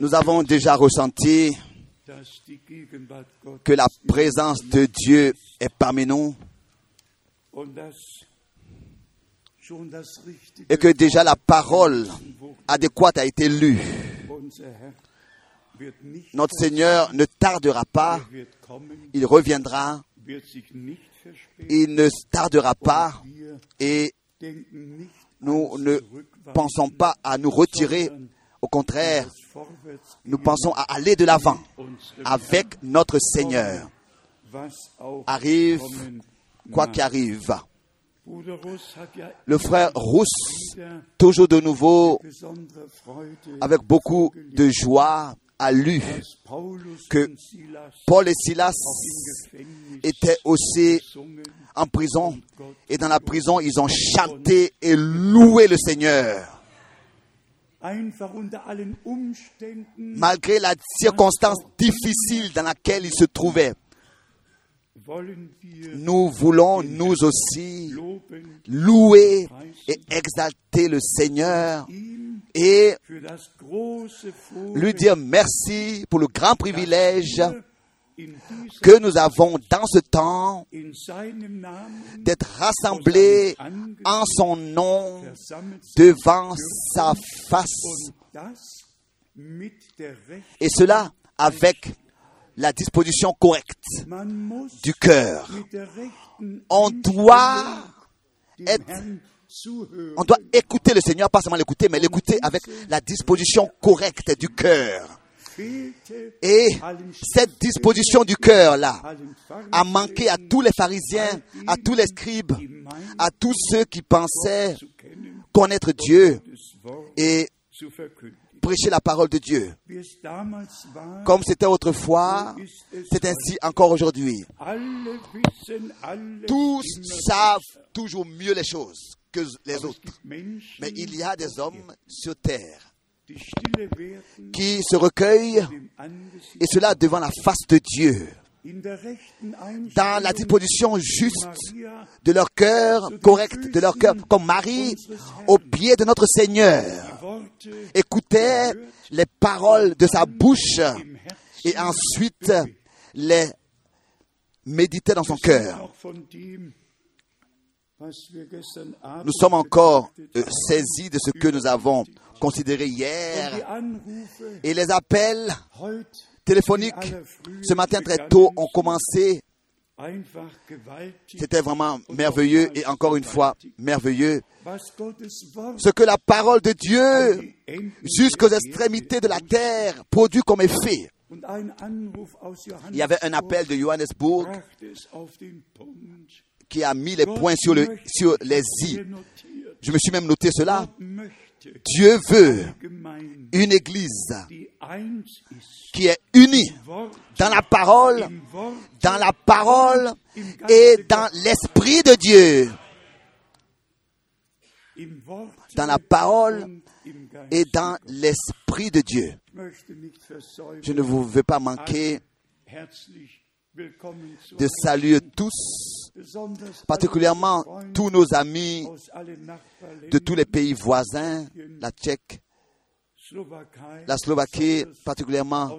Nous avons déjà ressenti que la présence de Dieu est parmi nous et que déjà la parole adéquate a été lue. Notre Seigneur ne tardera pas, er il reviendra, il ne tardera pas et nous ne pensons pas à nous retirer. Au contraire, nous pensons à aller de l'avant avec notre Seigneur. Arrive, quoi mag. qu'il arrive. Bruder Russ hat ja Le frère Rousse, toujours de nouveau, avec beaucoup de joie, a lu que Paul et Silas étaient aussi en prison. Et dans la prison, ils ont chanté et loué le Seigneur. Malgré la circonstance difficile dans laquelle ils se trouvaient. Nous voulons, nous aussi, louer et exalter le Seigneur et lui dire merci pour le grand privilège que nous avons dans ce temps d'être rassemblés en son nom devant sa face. Et cela avec la disposition correcte du cœur. On doit être-. On doit écouter le Seigneur, pas seulement l'écouter, mais l'écouter avec la disposition correcte du cœur. Et cette disposition du cœur-là a manqué à tous les pharisiens, à tous les scribes, à tous ceux qui pensaient connaître Dieu et. Prêcher la parole de Dieu. Comme c'était autrefois, c'est ainsi encore aujourd'hui. Tous savent toujours mieux les choses que les autres. Mais il y a des hommes sur terre qui se recueillent, et cela devant la face de Dieu, dans la disposition juste de leur cœur, correcte de leur cœur, comme Marie, au pied de notre Seigneur, écoutait les paroles de sa bouche et ensuite les méditait dans son cœur. Nous sommes encore euh, saisis de ce que nous avons considéré hier et les appels Frühe ce matin très tôt ont commencé. einfach gewaltig, C'était vraiment merveilleux et encore une fois merveilleux. Ce que la parole de Dieu jusqu'aux extrémités de la terre produit comme effet. Il y avait un appel de Johannesburg qui a mis les points sur, le, sur les i. Je me suis même noté cela. Dieu veut une église qui est unie dans la parole, dans la parole et dans l'esprit de Dieu. Dans la parole et dans l'esprit de Dieu. Je ne vous veux pas manquer de saluer tous, particulièrement tous nos amis de tous les pays voisins, la Tchèque, la Slovaquie, particulièrement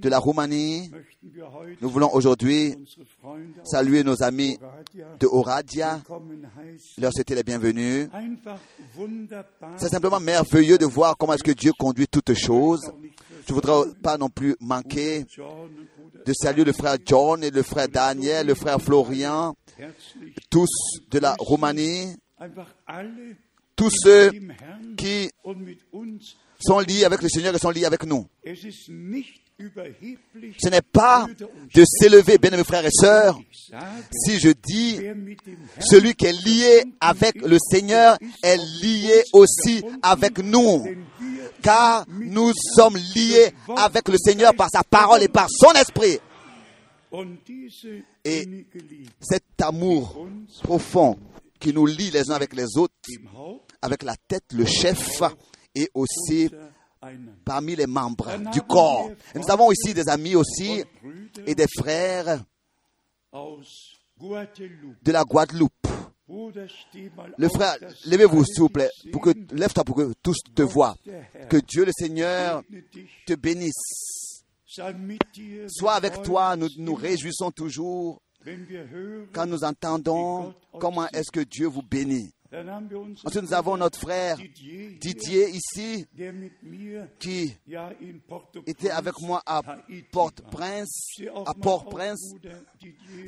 de la Roumanie. Nous voulons aujourd'hui saluer nos amis de Oradia, leur souhaiter les bienvenus. C'est simplement merveilleux de voir comment est-ce que Dieu conduit toutes choses. Je voudrais pas non plus manquer de saluer le frère John et le frère Daniel, le frère Florian, tous de la Roumanie, tous ceux qui sont liés avec le Seigneur et sont liés avec nous. Ce n'est pas de s'élever, bien aimés frères et sœurs, si je dis celui qui est lié avec le Seigneur est lié aussi avec nous. Car nous sommes liés avec le Seigneur par sa parole et par son esprit. Et Cet amour profond qui nous lie les uns avec les autres, avec la tête, le chef, et aussi parmi les membres du corps. Nous avons ici des amis aussi et des frères de la Guadeloupe, Le frère, levez-vous s'il vous plaît, pour que lève-toi pour que tous te voient. Que Dieu le Seigneur te bénisse. Sois avec toi, nous nous réjouissons toujours quand nous entendons comment est-ce que Dieu vous bénit. Ensuite, nous avons notre frère Didier, ici qui était avec moi à Port-Prince, à Port-Prince.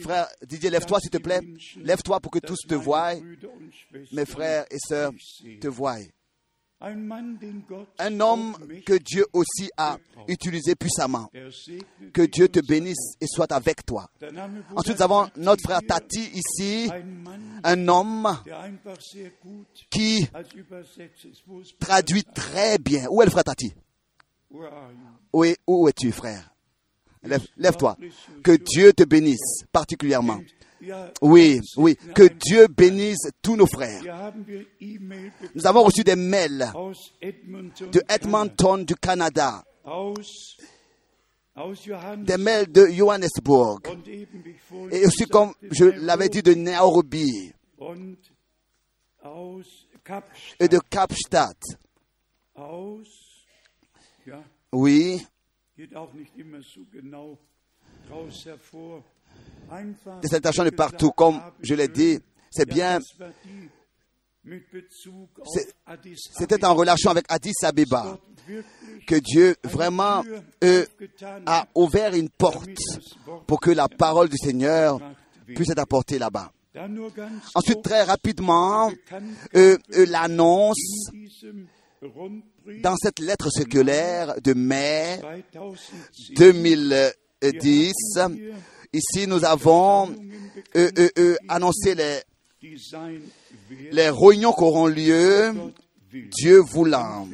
Frère Didier, lève-toi s'il te plaît. Lève-toi pour que tous te voient, mes frères et sœurs te voient. Un homme que Dieu aussi a utilisé puissamment. Que Dieu te bénisse et soit avec toi. Ensuite, nous avons notre frère Tati ici, un homme qui traduit très bien. Où est le frère Tati? Où, est- où es-tu, frère? Lève- Lève-toi. Que Dieu te bénisse particulièrement. Oui, oui. Que Dieu bénisse tous nos frères. Nous avons reçu des mails de Edmonton, du Canada, des mails de Johannesburg, et aussi, comme je l'avais dit, de Nairobi et de Kapstadt. Oui, des salutations de partout, comme je l'ai dit. C'est bien, c'était en relation avec Addis Abeba que Dieu vraiment a ouvert une porte pour que la parole du Seigneur puisse être apportée là-bas. Ensuite, très rapidement, l'annonce dans cette lettre circulaire de mai 2010, ici nous avons euh, euh, euh, annoncé les, les réunions qui auront lieu, Dieu voulant.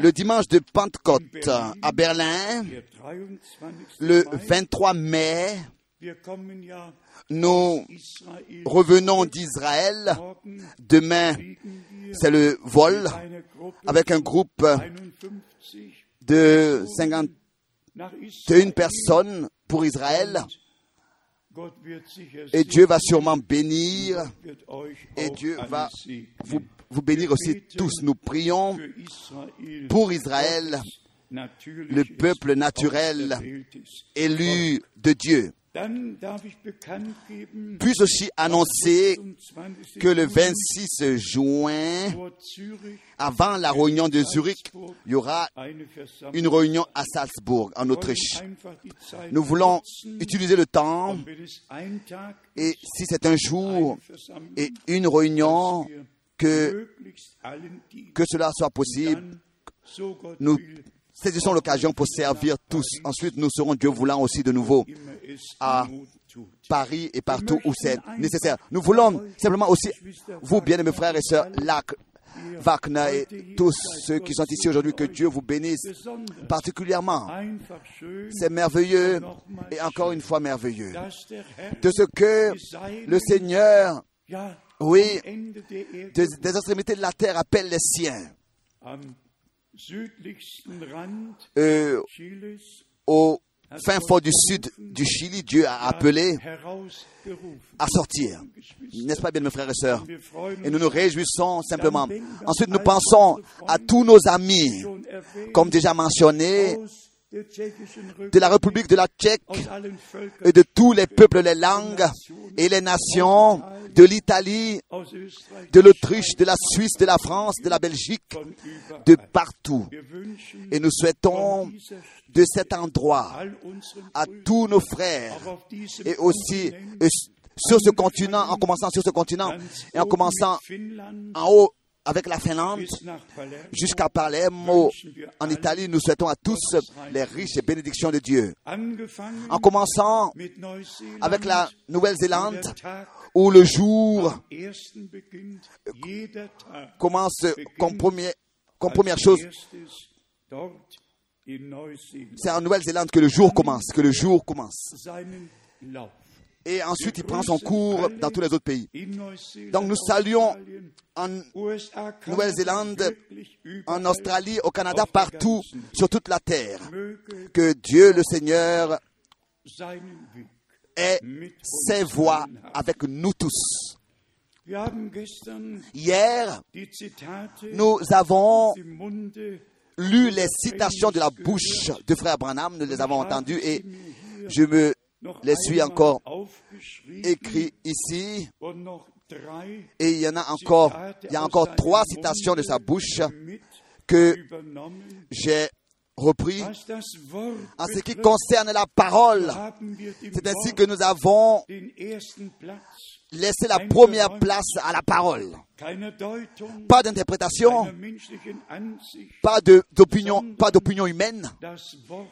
Le dimanche de Pentecôte à Berlin, le 23 mai, nous revenons d'Israël. Demain, c'est le vol avec un groupe de 51 personnes pour Israël. Et Dieu va sûrement bénir et Dieu va vous, vous bénir aussi tous. Nous prions pour Israël, le peuple naturel élu de Dieu. Puis aussi annoncer que le 26 juin, avant la réunion de Zurich, il y aura une réunion à Salzbourg, en Autriche. Nous voulons utiliser le temps et si c'est un jour et une réunion, que, que cela soit possible, nous saisissons l'occasion pour servir tous. Ensuite, nous serons, Dieu voulant, aussi de nouveau à Paris et partout où c'est nécessaire. Nous voulons simplement aussi, vous, bien-aimés frères et sœurs, Lac, Wagner et tous ceux qui sont ici aujourd'hui, que Dieu vous bénisse particulièrement. C'est merveilleux et encore une fois merveilleux. De ce que le Seigneur, oui, des extrémités de la terre appelle les siens. Euh, au fin fond du sud du Chili, Dieu a appelé à sortir. N'est-ce pas bien, mes frères et sœurs? Et nous nous réjouissons simplement. Ensuite, nous pensons à tous nos amis, comme déjà mentionné, de la République de la Tchèque et de tous les peuples, les langues et les nations, de l'Italie, de l'Autriche, de la Suisse, de la France, de la Belgique, de partout. Et nous souhaitons de cet endroit à tous nos frères et aussi euh, sur ce continent, en commençant sur ce continent et en commençant en haut avec la Finlande jusqu'à Palermo en Italie, nous souhaitons à tous les riches et bénédictions de Dieu. En commençant avec la Nouvelle-Zélande, où le jour commence comme, premier, comme première chose. C'est en Nouvelle-Zélande que le jour commence, que le jour commence. Et ensuite, il prend son cours dans tous les autres pays. Donc, nous saluons en Nouvelle-Zélande, en Australie, au Canada, partout, sur toute la terre. Que Dieu, le Seigneur, ait ses voix avec nous tous. Hier, nous avons lu les citations de la bouche de frère Branham, nous les avons entendues et je me les suis encore écrit ici. Et il y en a encore, il y a encore trois citations de sa bouche que j'ai repris. En ce qui concerne la parole, c'est ainsi que nous avons laissé la première place à la parole. Pas d'interprétation, pas d'opinion, pas d'opinion humaine,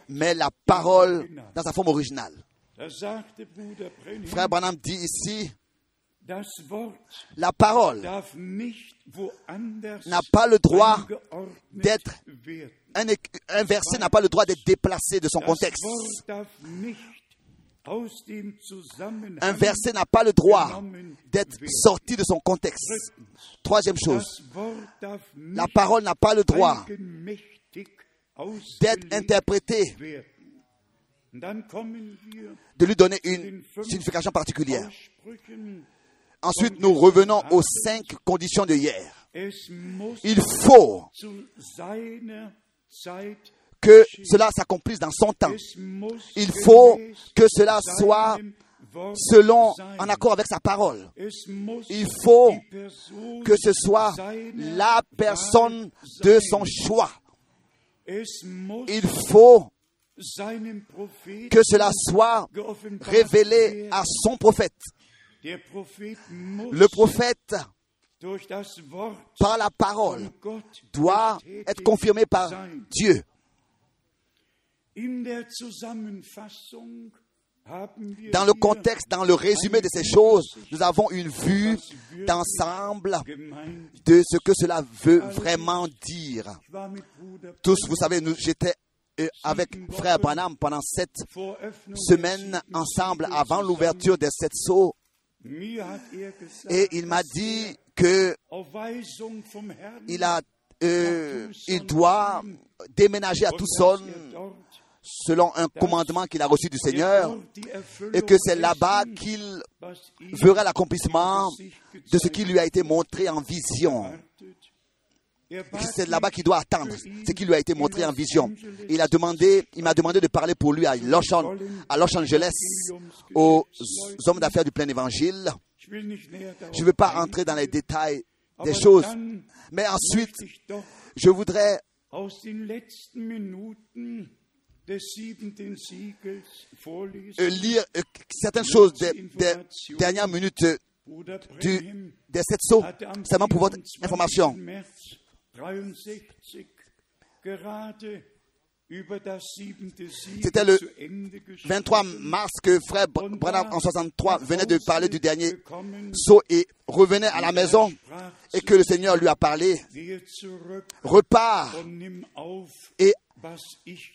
mais la parole dans sa forme originale. Frère Branham dit ici, la parole n'a pas le droit d'être un, un, verset n'a pas le droit d'être déplacé de son contexte. Un verset n'a pas le droit d'être sorti de son contexte. Troisième chose, la parole n'a pas le droit d'être interprétée, de lui donner une signification particulière. Ensuite, nous revenons aux cinq conditions de hier. Il faut que cela s'accomplisse dans son temps. Il faut que cela soit selon, en accord avec sa parole. Il faut que ce soit la personne de son choix. Il faut que cela soit révélé à son prophète. Le prophète, par la parole, doit être confirmé par Dieu. Dans le contexte, dans le résumé de ces choses, nous avons une vue d'ensemble de ce que cela veut vraiment dire. Tous, vous savez, j'étais avec frère Branham pendant sept semaines ensemble avant l'ouverture des sept sceaux. Et il m'a dit que il a, euh, il doit déménager à Tucson selon un commandement qu'il a reçu du Seigneur et que c'est là-bas qu'il verra l'accomplissement de ce qui lui a été montré en vision. C'est là-bas qu'il doit attendre ce qui lui a été montré en vision. Il a demandé, il m'a demandé de parler pour lui à Los, à Los Angeles aux hommes d'affaires du plein évangile. Je ne veux pas entrer dans les détails des choses, mais ensuite, je voudrais lire certaines choses des, dernières minutes du, des sept sauts, seulement pour votre information. C'était le 23 mars que frère Branham en 63 venait de parler du dernier saut et revenait à la maison et que le Seigneur lui a parlé. Repars et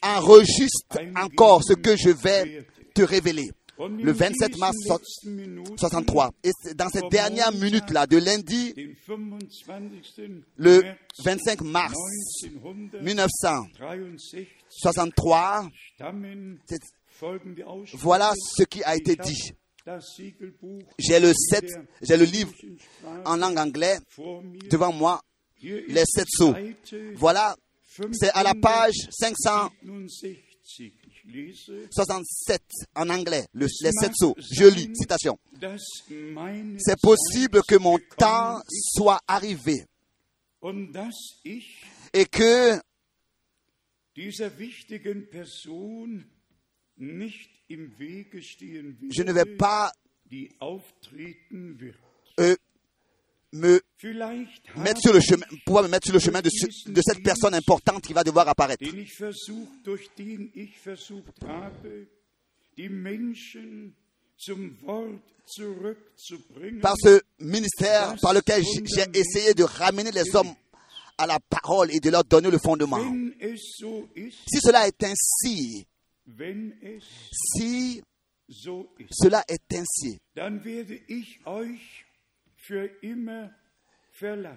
enregistre encore ce que je vais te révéler le 27 mars 63. Et dans cette dernière minute-là, de lundi, le 25 mars 1963, voilà ce qui a été dit. J'ai le, j'ai le livre en langue anglaise devant moi, les sept sceaux. Voilà, c'est à la page 500. 67 en anglais, le, les sept sceaux. Je lis, citation. C'est possible que mon temps soit arrivé et que je ne vais pas euh, me mettre sur le chemin, pouvoir me mettre sur le chemin de, de cette personne importante qui va devoir apparaître. Par ce ministère par lequel j'ai essayé de ramener les hommes à la parole et de leur donner le fondement. Si cela est ainsi, si cela est ainsi,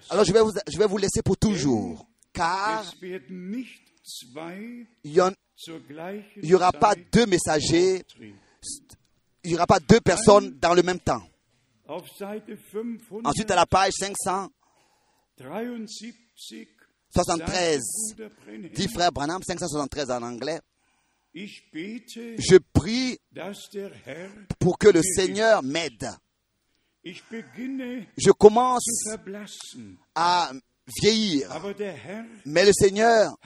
alors je vais vous, je vais vous laisser pour toujours, car il n'y aura pas deux messagers, il n'y aura pas deux personnes dans le même temps. Ensuite, à la page 573, dit frère Branham, 573 en anglais, je prie pour que le Seigneur m'aide. Je commence à vieillir, mais le Seigneur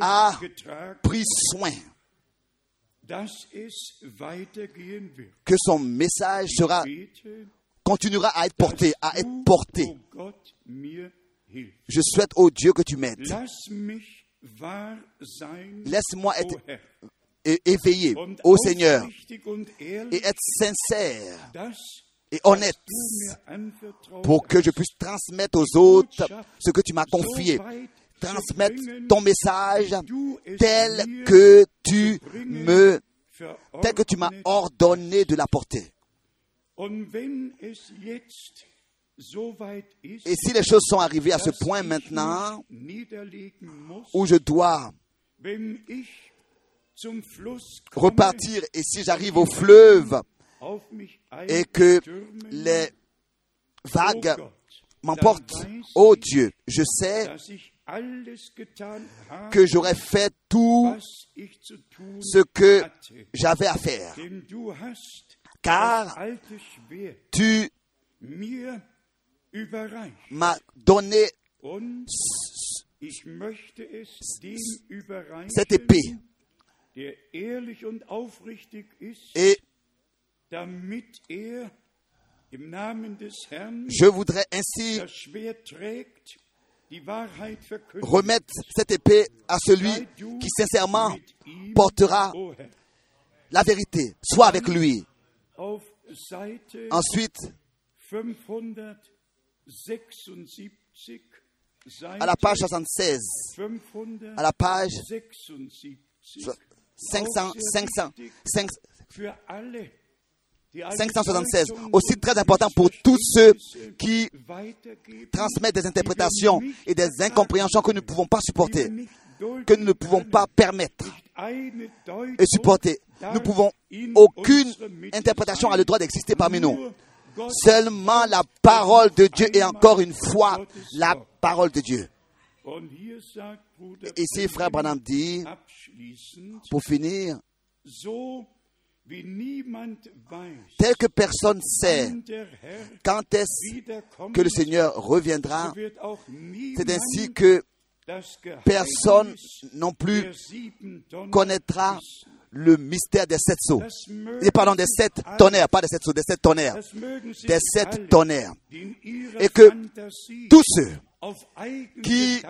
a pris soin que son message sera, continuera à être porté, à être porté. Je souhaite, au Dieu, que tu m'aides. Laisse-moi être éveillé au Seigneur et être sincère et honnête pour que je puisse transmettre aux autres ce que tu m'as confié. Transmettre ton message tel que tu me, tel que tu m'as ordonné de l'apporter. Et si les choses sont arrivées à ce point maintenant où je dois repartir et si j'arrive au fleuve et que les vagues m'emportent, oh Dieu, je sais que j'aurais fait tout ce que j'avais à faire. Car tu m'a donné cette épée. Et je voudrais ainsi remettre cette épée à celui qui sincèrement portera la vérité. Sois avec lui. Ensuite, à la page 76, à la page 500, 500, 576, aussi très important pour tous ceux qui transmettent des interprétations et des incompréhensions que nous ne pouvons pas supporter, que nous ne pouvons pas permettre et supporter. Nous pouvons, aucune interprétation a le droit d'exister parmi nous. Seulement la parole de Dieu et encore une fois la parole de Dieu. Et ici, frère Branham dit, pour finir, tel que personne sait quand est-ce que le Seigneur reviendra, c'est ainsi que personne non plus connaîtra le mystère des sept sceaux. Et pardon, des sept tonnerres, pas des sept sceaux, des sept tonnerres. Des sept tonnerres. Et que tous ceux qui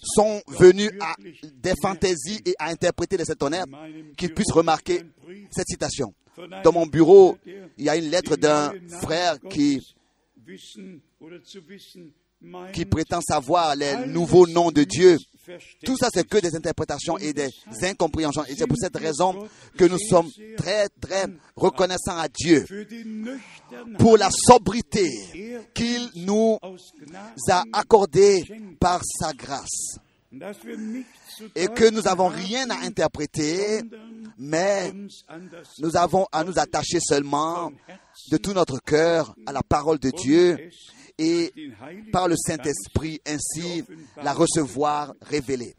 sont venus à des fantaisies et à interpréter les sept tonnerres, qu'ils puissent remarquer cette citation. Dans mon bureau, il y a une lettre d'un frère qui qui prétend savoir les nouveaux noms de Dieu. Tout ça, c'est que des interprétations et des incompréhensions. Et c'est pour cette raison que nous sommes très, très reconnaissants à Dieu pour la sobriété qu'il nous a accordée par sa grâce. Et que nous n'avons rien à interpréter, mais nous avons à nous attacher seulement de tout notre cœur à la parole de Dieu et par le Saint-Esprit ainsi la recevoir révélée.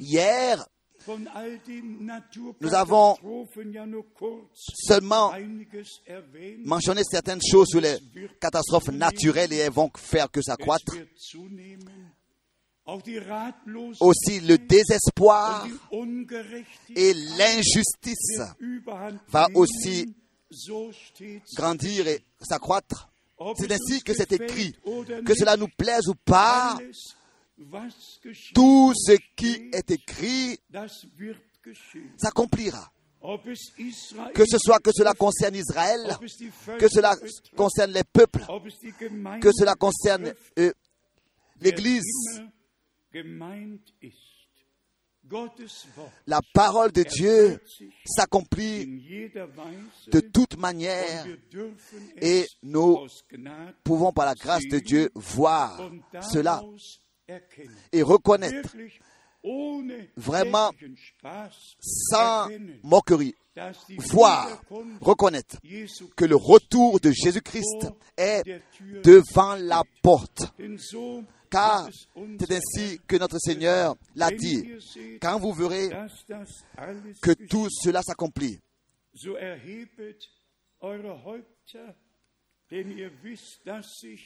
Hier, nous avons seulement mentionné certaines choses sur les catastrophes naturelles et elles vont faire que ça croître. Aussi le désespoir et l'injustice va aussi grandir et s'accroître. C'est ainsi que c'est écrit, que cela nous plaise ou pas, tout ce qui est écrit s'accomplira. Que ce soit que cela concerne Israël, que cela concerne les peuples, que cela concerne euh, l'Église. La parole de Dieu s'accomplit de toute manière et nous pouvons par la grâce de Dieu voir cela et reconnaître. Vraiment sans moquerie, voir, reconnaître que le retour de Jésus-Christ est devant la porte. Car c'est ainsi que notre Seigneur l'a dit. Quand vous verrez que tout cela s'accomplit,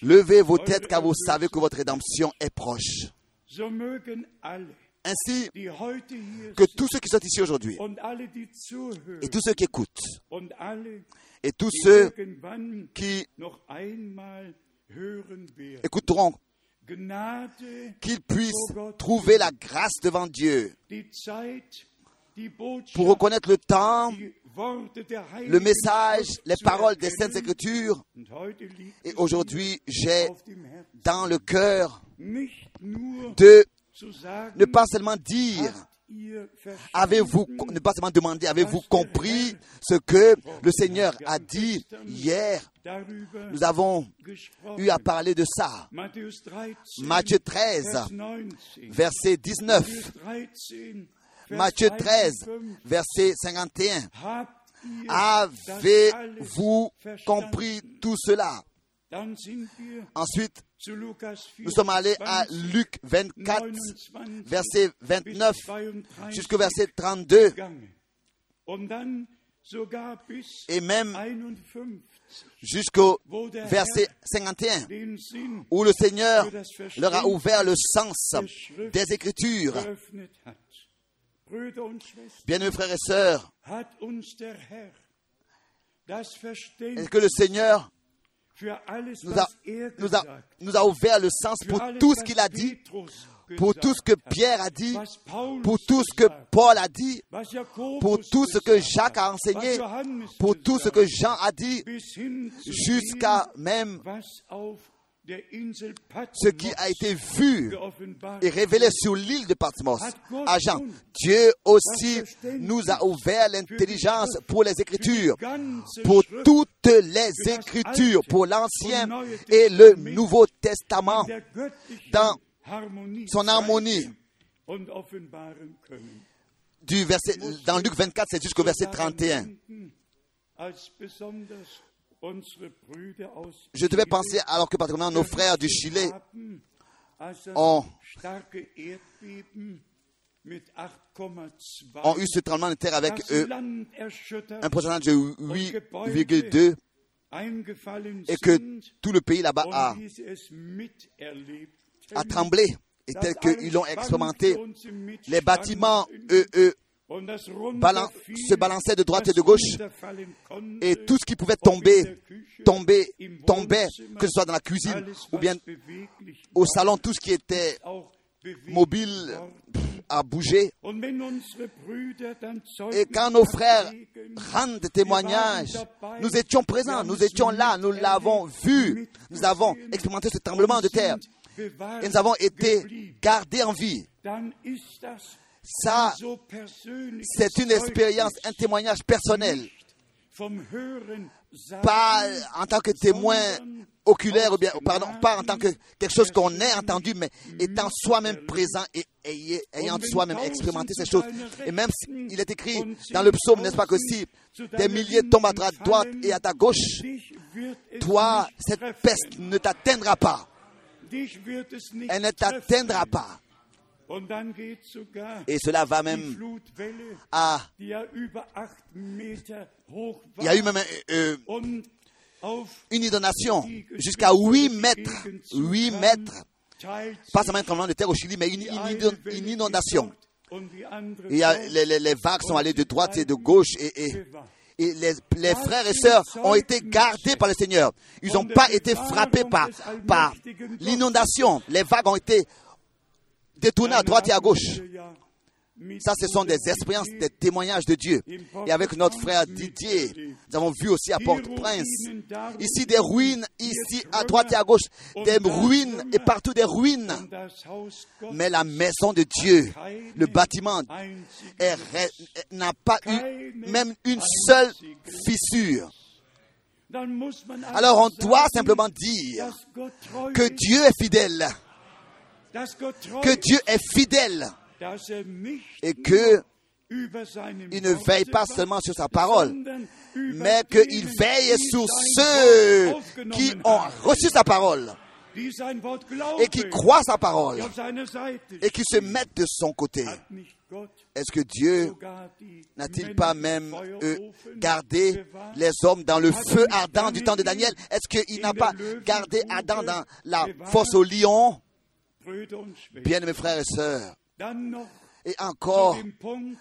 levez vos têtes car vous savez que votre rédemption est proche. Ainsi que tous ceux qui sont ici aujourd'hui et tous ceux qui écoutent et tous ceux qui écouteront qu'ils puissent trouver la grâce devant Dieu pour reconnaître le temps, le message, les paroles des Saintes Écritures. Et aujourd'hui, j'ai dans le cœur de ne pas seulement dire, avez-vous, ne pas seulement demander, avez-vous compris ce que le Seigneur a dit hier? Nous avons eu à parler de ça. Matthieu 13, verset 19. Matthieu 13, verset 51. Avez-vous compris tout cela? Ensuite, nous sommes allés à Luc 24, verset 29 jusqu'au verset 32. Et même jusqu'au verset 51, où le Seigneur leur a ouvert le sens des Écritures. Bien-aimés frères et sœurs, est-ce que le Seigneur nous a, nous, a, nous a ouvert le sens pour tout ce qu'il a dit, pour tout ce que Pierre a dit, pour tout ce que Paul a dit, pour tout ce que Jacques a enseigné, pour tout ce que Jean a dit, jusqu'à même ce qui a été vu et révélé sur l'île de Patmos à Jean. Dieu aussi nous a ouvert l'intelligence pour les Écritures, pour toutes les Écritures, pour l'Ancien et le Nouveau Testament, dans son harmonie. Du verset, dans Luc 24, c'est jusqu'au verset 31. Je devais penser alors que particulièrement nos frères du Chili ont, ont eu ce tremblement de terre avec eux, un pourcentage de 8,2 et que tout le pays là-bas a, a tremblé et tel qu'ils l'ont expérimenté. Les bâtiments, eux, eux, se balançait de droite et de gauche et tout ce qui pouvait tomber, tomber, tombait, que ce soit dans la cuisine ou bien au salon, tout ce qui était mobile a bougé. Et quand nos frères rendent témoignage, nous étions présents, nous étions là, nous l'avons vu, nous avons expérimenté ce tremblement de terre et nous avons été gardés en vie ça, c'est une expérience, un témoignage personnel. Pas en tant que témoin oculaire, ou bien, pardon, pas en tant que quelque chose qu'on ait entendu, mais étant soi-même présent et ayant soi-même expérimenté ces choses. Et même s'il est écrit dans le psaume, n'est-ce pas, que si des milliers tombent à ta droite et à ta gauche, toi, cette peste ne t'atteindra pas. Elle ne t'atteindra pas. Et cela va même à... Il y a eu même euh, une inondation jusqu'à 8 mètres. 8 mètres. Pas seulement un tremblement de terre au Chili, mais une, inondation. Il y a, les, vagues sont allées de droite et de gauche et, et les, les, frères et sœurs ont été gardés par le Seigneur. Ils n'ont pas été frappés par, par l'inondation. Les vagues ont été détourner à droite et à gauche. Ça, ce sont des expériences, des témoignages de Dieu. Et avec notre frère Didier, nous avons vu aussi à Port-au-Prince, ici des ruines, ici à droite et à gauche, des ruines et partout des ruines. Mais la maison de Dieu, le bâtiment, n'a pas eu même une seule fissure. Alors on doit simplement dire que Dieu est fidèle que Dieu est fidèle. et que il ne veille pas seulement sur sa parole, mais qu'il veille sur ceux qui ont reçu sa parole et qui croient sa parole et qui se mettent de son côté. Est-ce que Dieu n'a-t-il pas même euh, gardé les hommes dans le feu ardent du temps de Daniel? Est-ce qu'il n'a pas gardé Adam dans la fosse au lion Bien, mes frères et sœurs, et encore,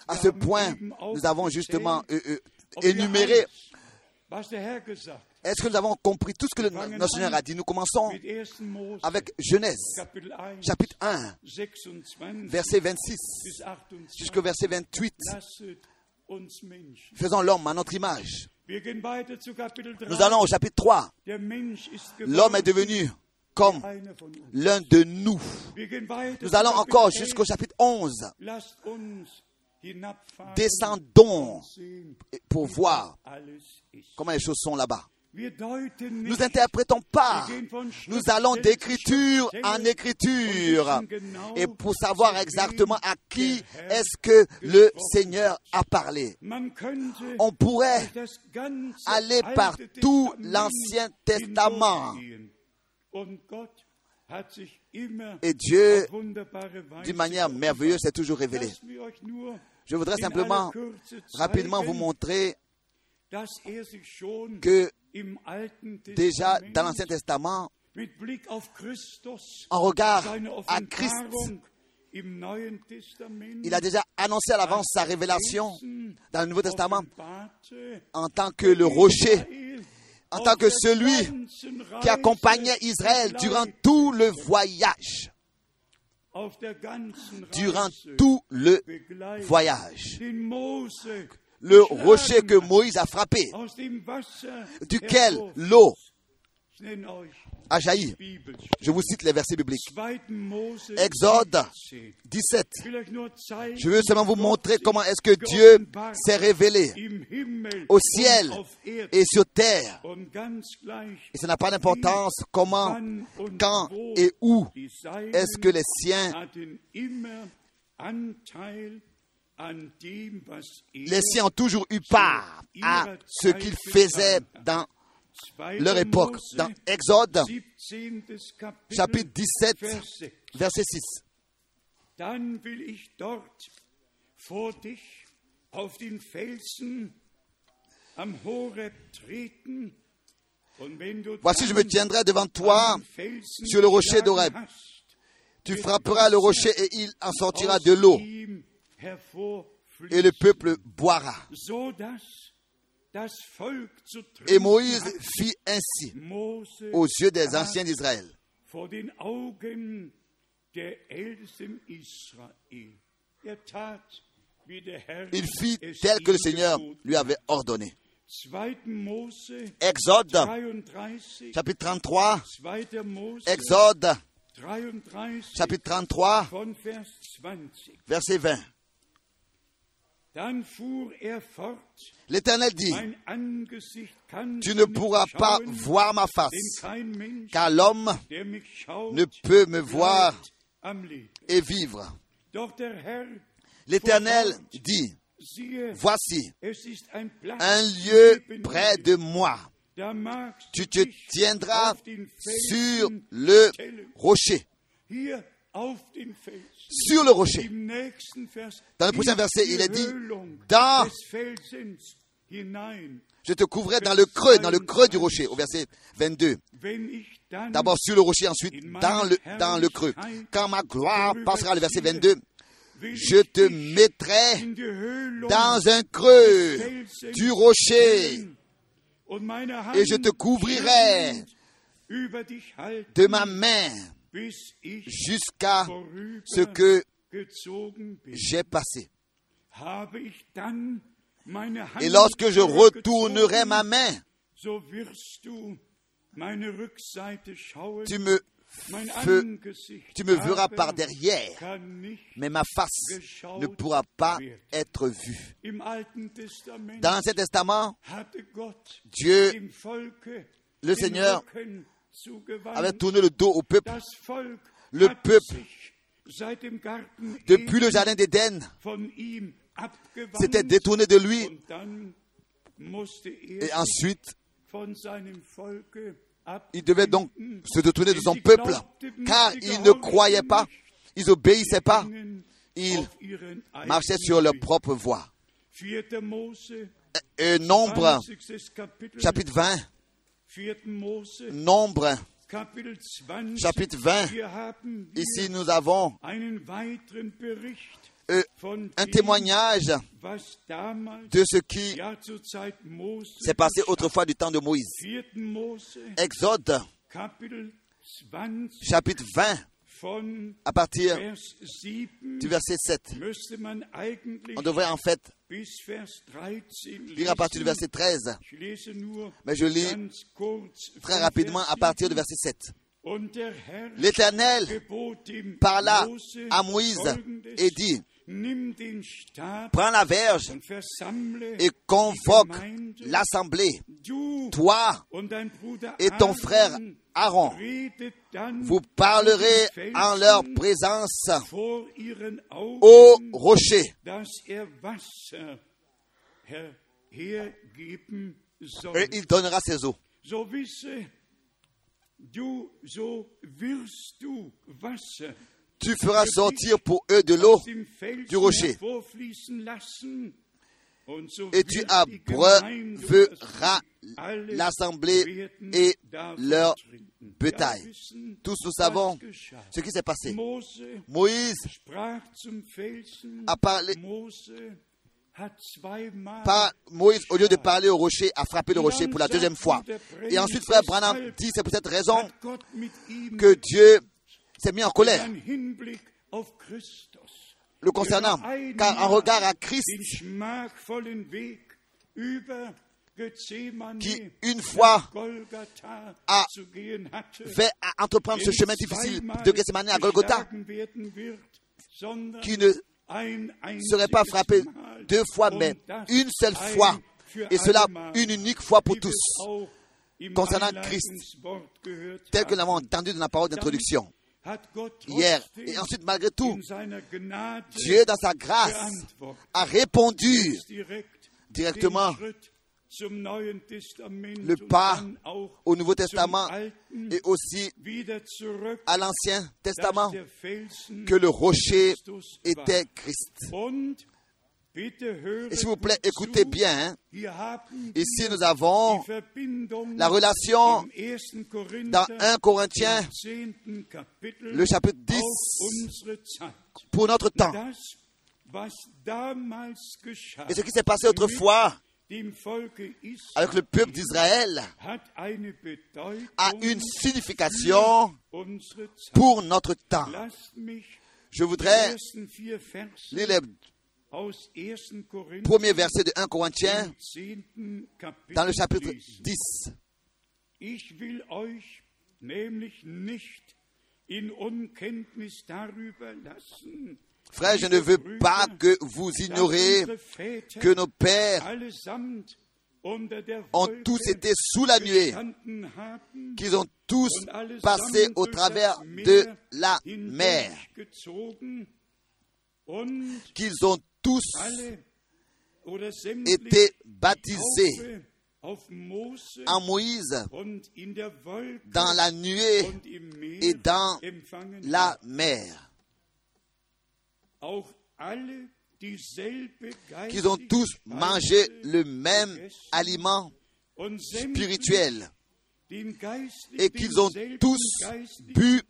à ce point, nous avons justement euh, euh, énuméré est-ce que nous avons compris tout ce que notre Seigneur a dit? Nous commençons avec Genèse, chapitre 1, verset 26 jusqu'au verset 28. Faisons l'homme à notre image. Nous allons au chapitre 3. L'homme est devenu comme l'un de nous. Nous allons encore jusqu'au chapitre 11. Descendons pour voir comment les choses sont là-bas. Nous n'interprétons pas. Nous allons d'écriture en écriture. Et pour savoir exactement à qui est-ce que le Seigneur a parlé. On pourrait aller par tout l'Ancien Testament. Et Dieu, d'une manière merveilleuse, s'est toujours révélé. Je voudrais simplement rapidement vous montrer que déjà dans l'Ancien Testament, en regard à Christ, il a déjà annoncé à l'avance sa révélation dans le Nouveau Testament en tant que le rocher, en tant que celui qui accompagnait Israël durant tout le voyage. Durant tout le voyage le rocher que Moïse a frappé, duquel l'eau a jailli. Je vous cite les versets bibliques. Exode 17. Je veux seulement vous montrer comment est-ce que Dieu s'est révélé au ciel et sur terre. Et ça n'a pas d'importance comment, quand et où est-ce que les siens les siens ont toujours eu part à ce qu'ils faisaient dans leur époque. Dans Exode, chapitre 17, verset 6. Dann will ich dort vor dich auf den Felsen am Horeb treten. Voici, je me tiendrai devant toi sur le rocher d'Horeb. Tu frapperas le rocher et il en sortira de l'eau et le peuple boira. Et Moïse fit ainsi aux yeux des anciens d'Israël. Il fit tel que le Seigneur lui avait ordonné. Exode, chapitre 33, Exode, chapitre 33, verset 20. Er L'Éternel dit, tu ne pourras pas voir ma face, car l'homme ne peut me voir et vivre. L'Éternel dit, voici un lieu près de moi. Tu te tiendras sur le rocher sur le rocher. Dans le prochain verset, il est dit, dans, je te couvrais dans le creux, dans le creux du rocher, au verset 22. D'abord sur le rocher, ensuite dans le, dans le creux. Quand ma gloire passera, le verset 22, je te mettrai dans un creux du rocher. et je te couvrirai de ma main jusqu'à ce que j'ai passé. Et lorsque je retournerai ma main, tu me, tu me verras par derrière, mais ma face ne pourra pas être vue. Dans l'Ancien Testament, Dieu, le Seigneur, avait tourné le dos au peuple. Le peuple, depuis le jardin d'Éden, s'était détourné de lui et ensuite il devait donc se détourner de son peuple. car ils ne croyaient pas, ils obéissaient pas, ils marchaient sur leur propre voie. Et nombre, chapitre 20, nombre, chapitre 20, ici nous avons euh, un témoignage de ce qui s'est passé autrefois du temps de Moïse. Exode, chapitre 20, à partir du verset 7. On devrait en fait lire à partir du verset 13, mais je lis très rapidement à partir du verset 7. L'Éternel parla à Moïse et dit, Prends la verge et convoque l'assemblée. Toi et ton frère Aaron, vous parlerez en leur présence au rocher. Et il donnera ses eaux. Tu feras sortir pour eux de l'eau du rocher. Et tu abreuveras l'assemblée et leur bétail. Tous nous savons ce qui s'est passé. Moïse a parlé. Par Moïse, au lieu de parler au rocher, a frappé le rocher pour la deuxième fois. Et ensuite, frère Branham dit, c'est pour cette raison que Dieu s'est mis en colère. Le concernant, car en regard à Christ, qui une fois avait à entreprendre ce chemin difficile de Gethsemane à Golgotha, qui ne serait pas frappé deux fois, mais une seule fois, et cela une unique fois pour tous, concernant Christ, tel que nous l'avons entendu dans la parole d'introduction hier. Et ensuite, malgré tout, Dieu, dans sa grâce, a répondu directement le pas au Nouveau Testament et aussi à l'Ancien Testament que le rocher était Christ. Et s'il vous plaît, écoutez bien. Hein. Ici, nous avons la relation dans 1 Corinthiens, le chapitre 10, pour notre temps. Et ce qui s'est passé autrefois avec le peuple d'Israël a une signification pour notre temps. Je voudrais lire les Premier verset de 1 Corinthiens dans le chapitre 10. Ich will euch nämlich nicht in Unkenntnis darüber lassen, Frère, je ne veux pas que vous ignorez que nos pères ont tous été sous la nuée, qu'ils ont tous passé au travers de la mer, qu'ils ont tous étaient baptisés en Moïse dans la nuée et dans la mer. Qu'ils ont tous mangé le même aliment spirituel. et qu'ils ont tous bu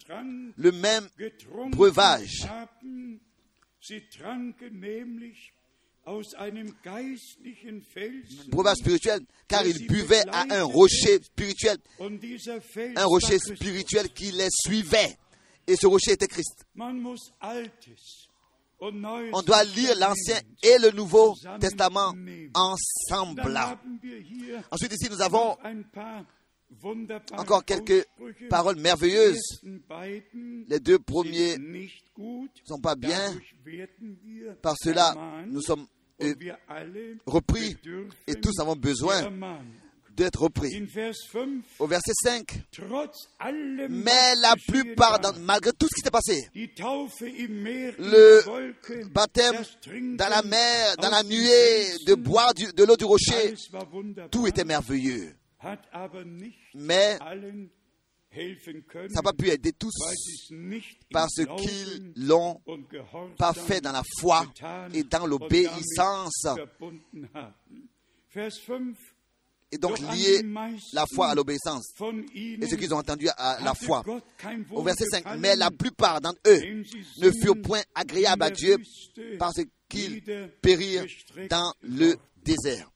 le même breuvage breuvage spirituel, car ils buvaient à un rocher spirituel, un rocher spirituel qui les suivait. Et ce rocher était Christ. On doit lire l'Ancien et le Nouveau Testament ensemble. Ensuite, ici, nous avons encore quelques paroles merveilleuses. Les deux premiers ne sont pas bien. Par cela, nous sommes euh, repris et tous avons besoin d'être repris. In Vers 5, Au verset 5, trotz allem, mais la plupart, malgré tout ce qui s'est passé, le baptême dans la mer, dans la nuée, de boire de l'eau du rocher, tout était merveilleux. Mais ça n'a pas pu aider tous parce qu'ils l'ont pas fait dans la foi et dans l'obéissance damit verbunden haben. Vers 5, et donc lié la foi à l'obéissance et ce qu'ils ont entendu à la foi. Au verset 5, Wohlgefallen, mais la plupart d'entre eux ne furent point agréables à Dieu parce qu'ils périrent dans le désert.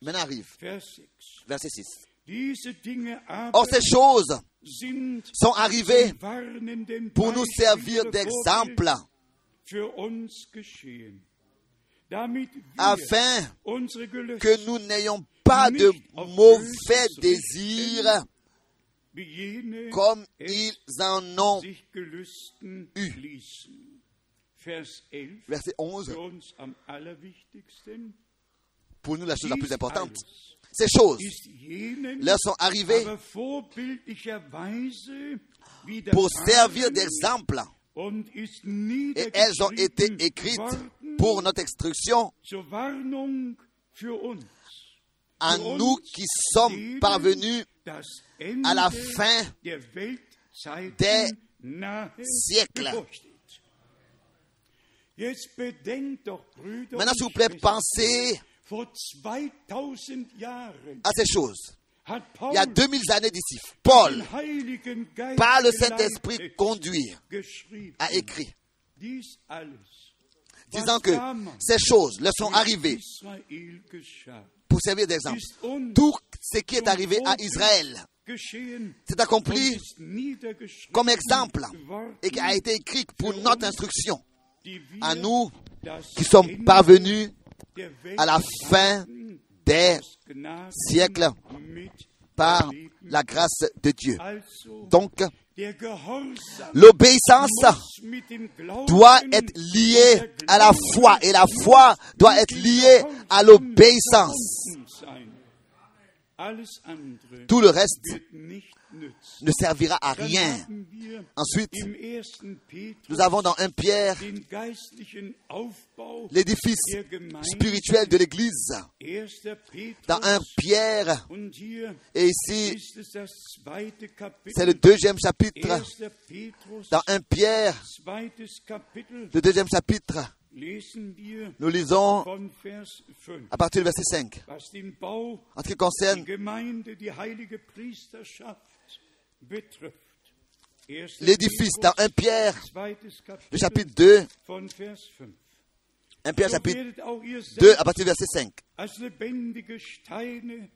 Maintenant arrive Vers 6. verset 6. Diese Dinge aber Or ces choses sont arrivées pour nous servir d'exemple afin que nous n'ayons pas de mauvais désirs comme ils en ont. eu. ließen. Vers 11, Verset 11. für uns am allerwichtigsten, Pour nous, la chose la plus importante. Ces choses leur sont arrivées pour servir d'exemple et elles ont été écrites pour notre instruction à nous qui sommes parvenus à la fin des siècles. Maintenant, s'il vous plaît, pensez vor 2000 Jahren à ces choses. Il y a Paul 2000 années d'ici, Paul, par le Saint-Esprit geschrieben, a écrit, disant que ces choses leur sont arrivées pour servir d'exemple. Tout ce qui est arrivé à Israël s'est accompli comme exemple et qui a été écrit pour notre instruction à nous qui sommes parvenus à la fin des siècles par la grâce de Dieu. Donc, l'obéissance doit être liée à la foi et la foi doit être liée à l'obéissance. Tout le reste ne servira à rien. Ensuite, nous avons dans 1 Pierre l'édifice spirituel de l'Église. 1. Petrus Dans 1 Pierre, et ici, c'est le deuxième chapitre. 1. Petrus, Dans 1 Pierre, le deuxième chapitre, nous lisons von Vers 5, à partir du verset 5. was den Bau En ce qui concerne Gemeinde, die heilige Priesterschaft betrifft. 1. l'édifice, dans 1 Pierre, le chapitre 2, von Vers 5. 1 Pierre chapitre werdet auch ihr 2 selbst à partir du verset 5. als lebendige Steine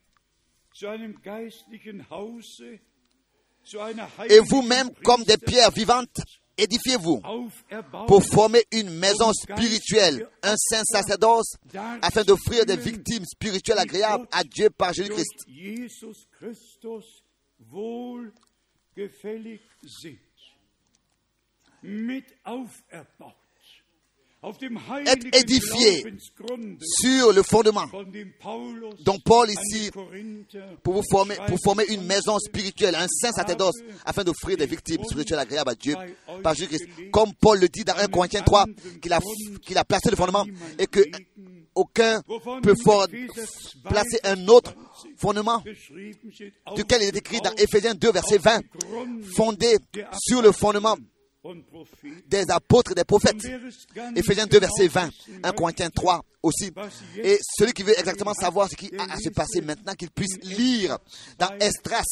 zu einem geistlichen Hause, zu einer Et vous-même, comme des pierres vivantes, édifiez-vous pour former une maison spirituelle, un saint sacerdoce, afin d'offrir des victimes spirituelles agréables à Dieu par Jésus-Christ. Heiligen édifié Sur le fondement dont Paul ici pour vous former, pour former une maison spirituelle, un saint sacerdoce, afin d'offrir des victimes spirituelles agréables à Dieu par Jésus-Christ. Comme Paul le dit dans 1 Corinthiens 3, qu'il a, qu'il a placé le fondement et que aucun peut for- placer un autre fondement duquel il est écrit dans Éphésiens 2, verset 20, fondé sur le fondement. Des apôtres des prophètes. Éphésiens 2, genau verset 20, wissen 1 Corinthiens möchte, 3 aussi. Et celui qui veut exactement savoir ce qui a à se passer maintenant, qu'il puisse lire dans Estras,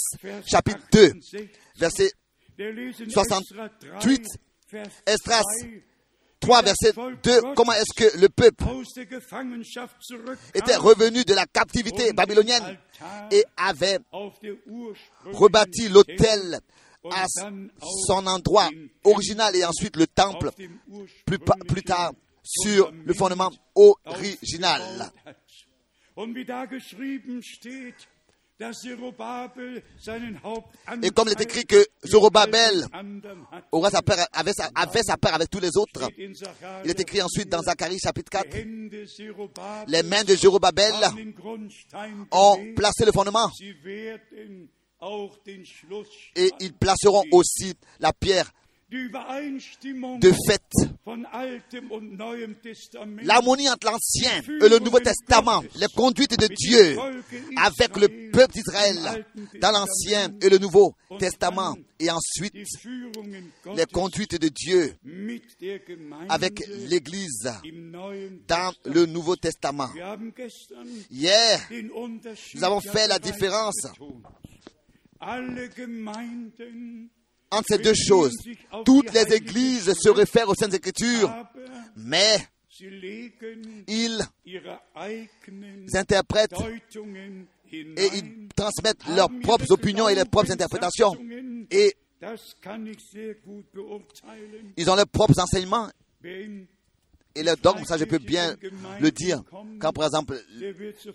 chapitre 2, 68, verset der lesen 68, Vers Estras 2, 3, verset 2, comment est-ce que le peuple était revenu de la captivité babylonienne et avait rebâti l'autel à son endroit original et ensuite le temple plus, tard sur le fondement original. Et comme il est écrit que Zorobabel aura sa peur, avait, sa, avait sa peur avec tous les autres, il est écrit ensuite dans Zacharie chapitre 4, les mains de Zorobabel ont placé le fondement et ils placeront aussi la pierre de fait. L'harmonie entre l'Ancien et le Nouveau Testament, les conduites de Dieu avec le peuple d'Israël dans l'Ancien et le Nouveau Testament, et ensuite les conduites de Dieu avec l'Église dans le Nouveau Testament. Hier, nous avons fait la différence entre ces deux choses. Toutes les églises se réfèrent aux Saintes Écritures, mais ils interprètent et ils transmettent leurs propres opinions et leurs propres interprétations. Et ils ont leurs propres enseignements et leurs dogmes, ça je peux bien le dire. Quand par exemple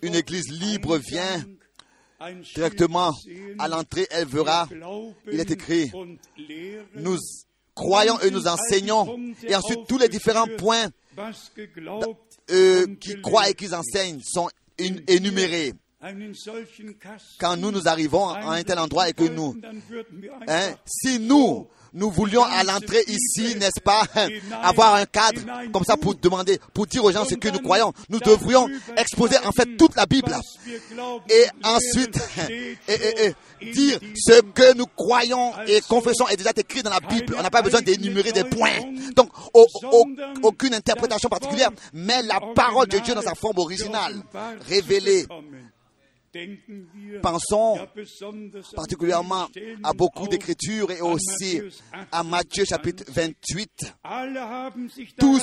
une église libre vient directement à l'entrée, elle verra, il est écrit, nous croyons et nous enseignons, et ensuite tous les différents points euh, qui croient et qui enseignent sont énumérés. Quand nous nous arrivons à un tel endroit et que nous, hein, si nous, nous voulions à l'entrée ici, n'est-ce pas, avoir un cadre comme ça pour demander, pour dire aux gens ce que nous croyons. Nous devrions exposer en fait toute la Bible et ensuite dire ce que nous croyons et confessons est déjà écrit dans la Bible. On n'a pas besoin d'énumérer des points. Donc, aucune interprétation particulière, mais la parole de Dieu dans sa forme originale, révélée Pensons particulièrement à beaucoup d'écritures et aussi à Matthieu chapitre 28. Tous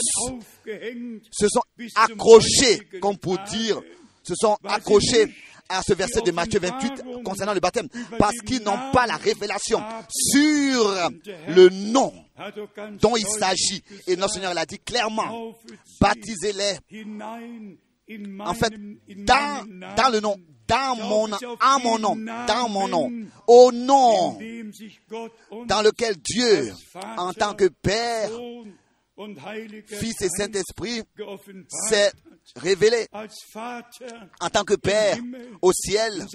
se sont accrochés, comme pour dire, se sont accrochés à ce verset de Matthieu 28 concernant le baptême, parce qu'ils n'ont pas la révélation sur le nom dont il s'agit. Et notre Seigneur l'a dit clairement, baptisez-les. En fait, dans, dans le nom, dans mon, à mon nom, dans mon nom, au nom dans lequel Dieu, en tant que Père, Fils et Saint-Esprit, s'est révélé en tant que Père au ciel,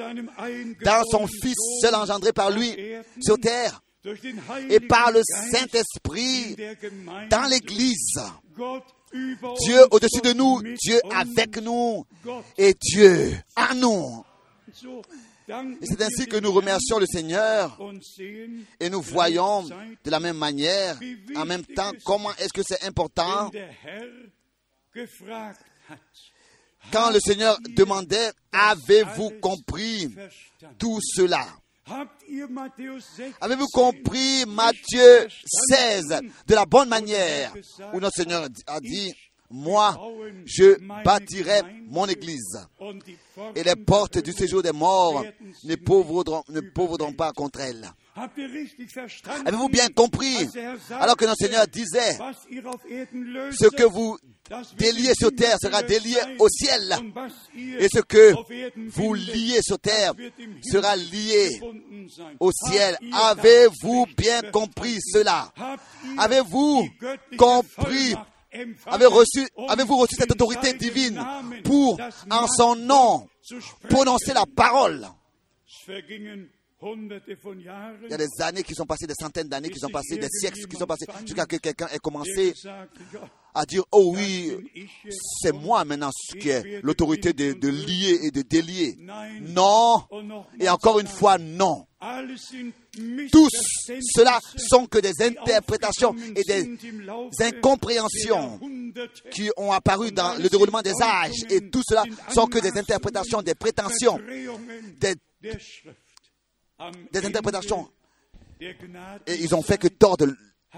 dans son Fils seul engendré par lui sur terre, et par le Saint-Esprit dans l'Église. Dieu au-dessus de nous, Dieu avec nous et Dieu à nous. Et c'est ainsi que nous remercions le Seigneur et nous voyons de la même manière, en même temps, comment est-ce que c'est important quand le Seigneur demandait, avez-vous compris tout cela? Avez-vous compris Matthieu 16 de la bonne manière où notre Seigneur a dit, moi, je bâtirai mon église et les portes du séjour des morts ne pauvredront, ne pas contre elle. Avez-vous bien compris Alors que notre Seigneur disait, ce que vous déliez sur terre sera délié au ciel, et ce que vous liez sur terre sera lié au ciel. Avez-vous bien compris cela Avez-vous compris avez-vous reçu, avez reçu cette autorité divine pour, en son nom, prononcer la parole il y a des années qui sont passées, des centaines d'années qui sont passées, des siècles qui sont passés, jusqu'à ce que quelqu'un ait commencé à dire, oh oui, c'est moi maintenant qui ai l'autorité de, de, lier et de délier. Non, et encore une fois, non. Tous cela sont que des interprétations et des incompréhensions qui ont apparu dans le déroulement des âges. Et tout cela sont que des interprétations, des prétentions, des des interprétations. Et ils ont fait que tordre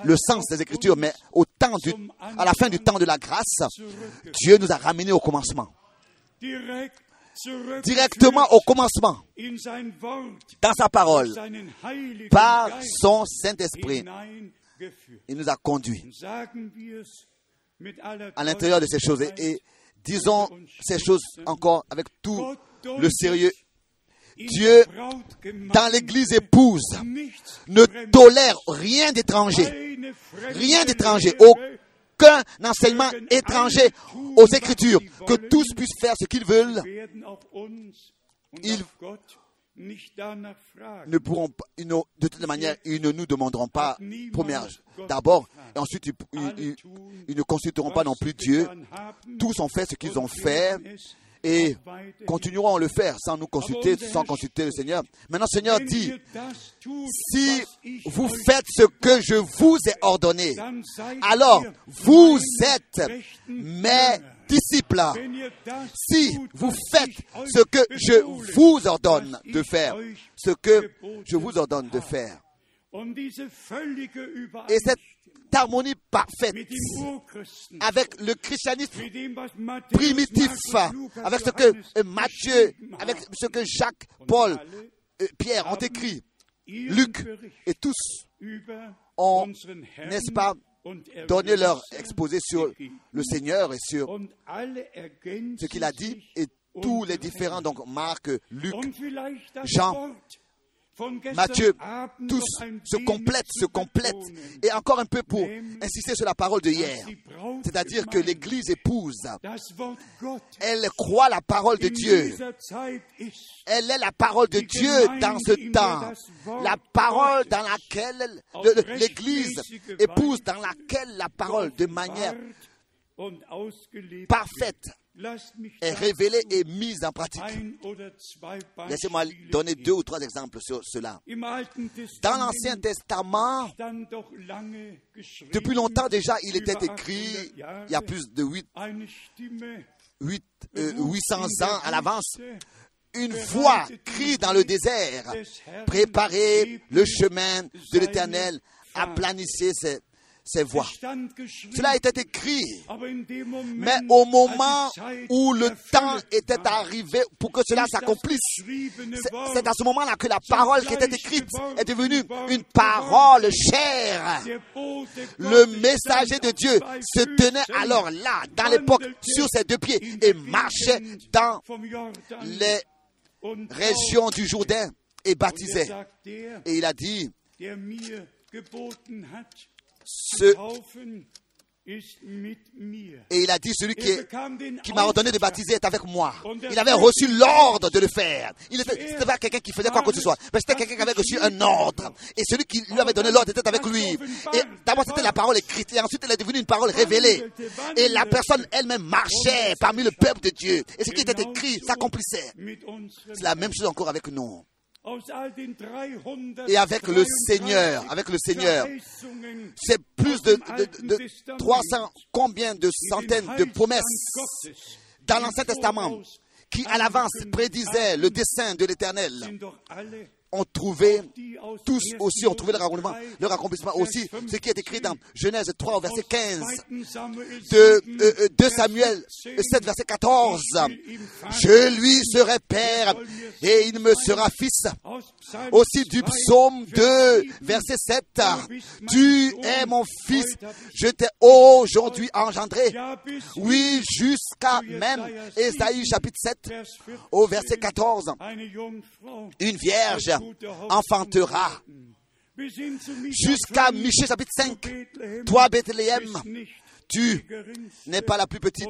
le sens des Écritures, mais au temps du, à la fin du temps de la grâce, Dieu nous a ramenés au commencement. Directement au commencement, dans sa parole, par son Saint-Esprit, il nous a conduits à l'intérieur de ces choses. Et, et disons ces choses encore avec tout le sérieux Dieu, dans l'église épouse, ne tolère rien d'étranger. Rien d'étranger. Aucun enseignement étranger aux Écritures. Que tous puissent faire ce qu'ils veulent. Ils ne pourront pas, de toute manière, ils ne nous demanderont pas, première, d'abord, et ensuite, ils, ils, ne consulteront pas non plus Dieu. Tous ont fait ce qu'ils ont fait et continueront à le faire sans nous consulter, sans consulter le Seigneur. Maintenant, le Seigneur dit, si vous faites ce que je vous ai ordonné, alors vous êtes mes disciples. Si vous faites ce que je vous ordonne de faire, ce que je vous ordonne de faire. Et cette harmonie parfaite avec le christianisme primitif, avec ce que Matthieu, avec ce que Jacques, Paul, euh, Pierre ont écrit, Luc et tous ont, n'est-ce pas, donné leur exposé sur le Seigneur et sur ce qu'il a dit et tous les différents, donc Marc, Luc, Jean, Matthieu, tous se complètent, se complètent. Et encore un peu pour insister sur la parole de hier. C'est-à-dire que l'Église épouse. Elle croit la parole de Dieu. Elle est la parole de Dieu dans ce temps. La parole dans laquelle l'Église épouse, dans laquelle la parole de manière parfaite est révélée et mise en pratique. Laissez-moi donner deux ou trois exemples sur cela. Dans l'Ancien Testament, depuis longtemps déjà, il était écrit, il y a plus de 8, 8, 800 ans à l'avance, une voix crie dans le désert, préparez le chemin de l'Éternel, aplanissez ses ses voix. Cela été écrit. Mais au moment où le temps était arrivé pour que cela s'accomplisse, c'est à ce moment-là que la parole qui était écrite est devenue une parole chère. Le messager de Dieu se tenait alors là, dans l'époque, sur ses deux pieds et marchait dans les régions du Jourdain et baptisait. Et il a dit, ce et il a dit, celui qui, qui m'a ordonné de baptiser est avec moi. Il avait reçu l'ordre de le faire. Il était, c'était pas quelqu'un qui faisait quoi que ce soit. Mais c'était quelqu'un qui avait reçu un ordre. Et celui qui lui avait donné l'ordre était avec lui. Et d'abord, c'était la parole écrite. Et ensuite, elle est devenue une parole révélée. Et la personne elle-même marchait parmi le peuple de Dieu. Et ce qui était écrit s'accomplissait. C'est la même chose encore avec nous. Et avec le Seigneur, avec le Seigneur, c'est plus de, 300, combien de centaines de promesses dans l'Ancien Testament qui à l'avance prédisaient le dessein de l'Éternel ont trouvé, tous aussi ont trouvé leur accomplissement, aussi, ce qui est écrit dans Genèse 3 verset 15, de, euh, de Samuel 7 verset 14. Je lui serai père et il me sera fils. Aussi du psaume 2 verset 7. Tu es mon fils, je t'ai aujourd'hui engendré. Oui, jusqu'à même Esaïe chapitre 7 au verset 14. Une vierge enfantera. Jusqu'à Michée chapitre 5. Toi, Bethléem, tu n'es pas la plus petite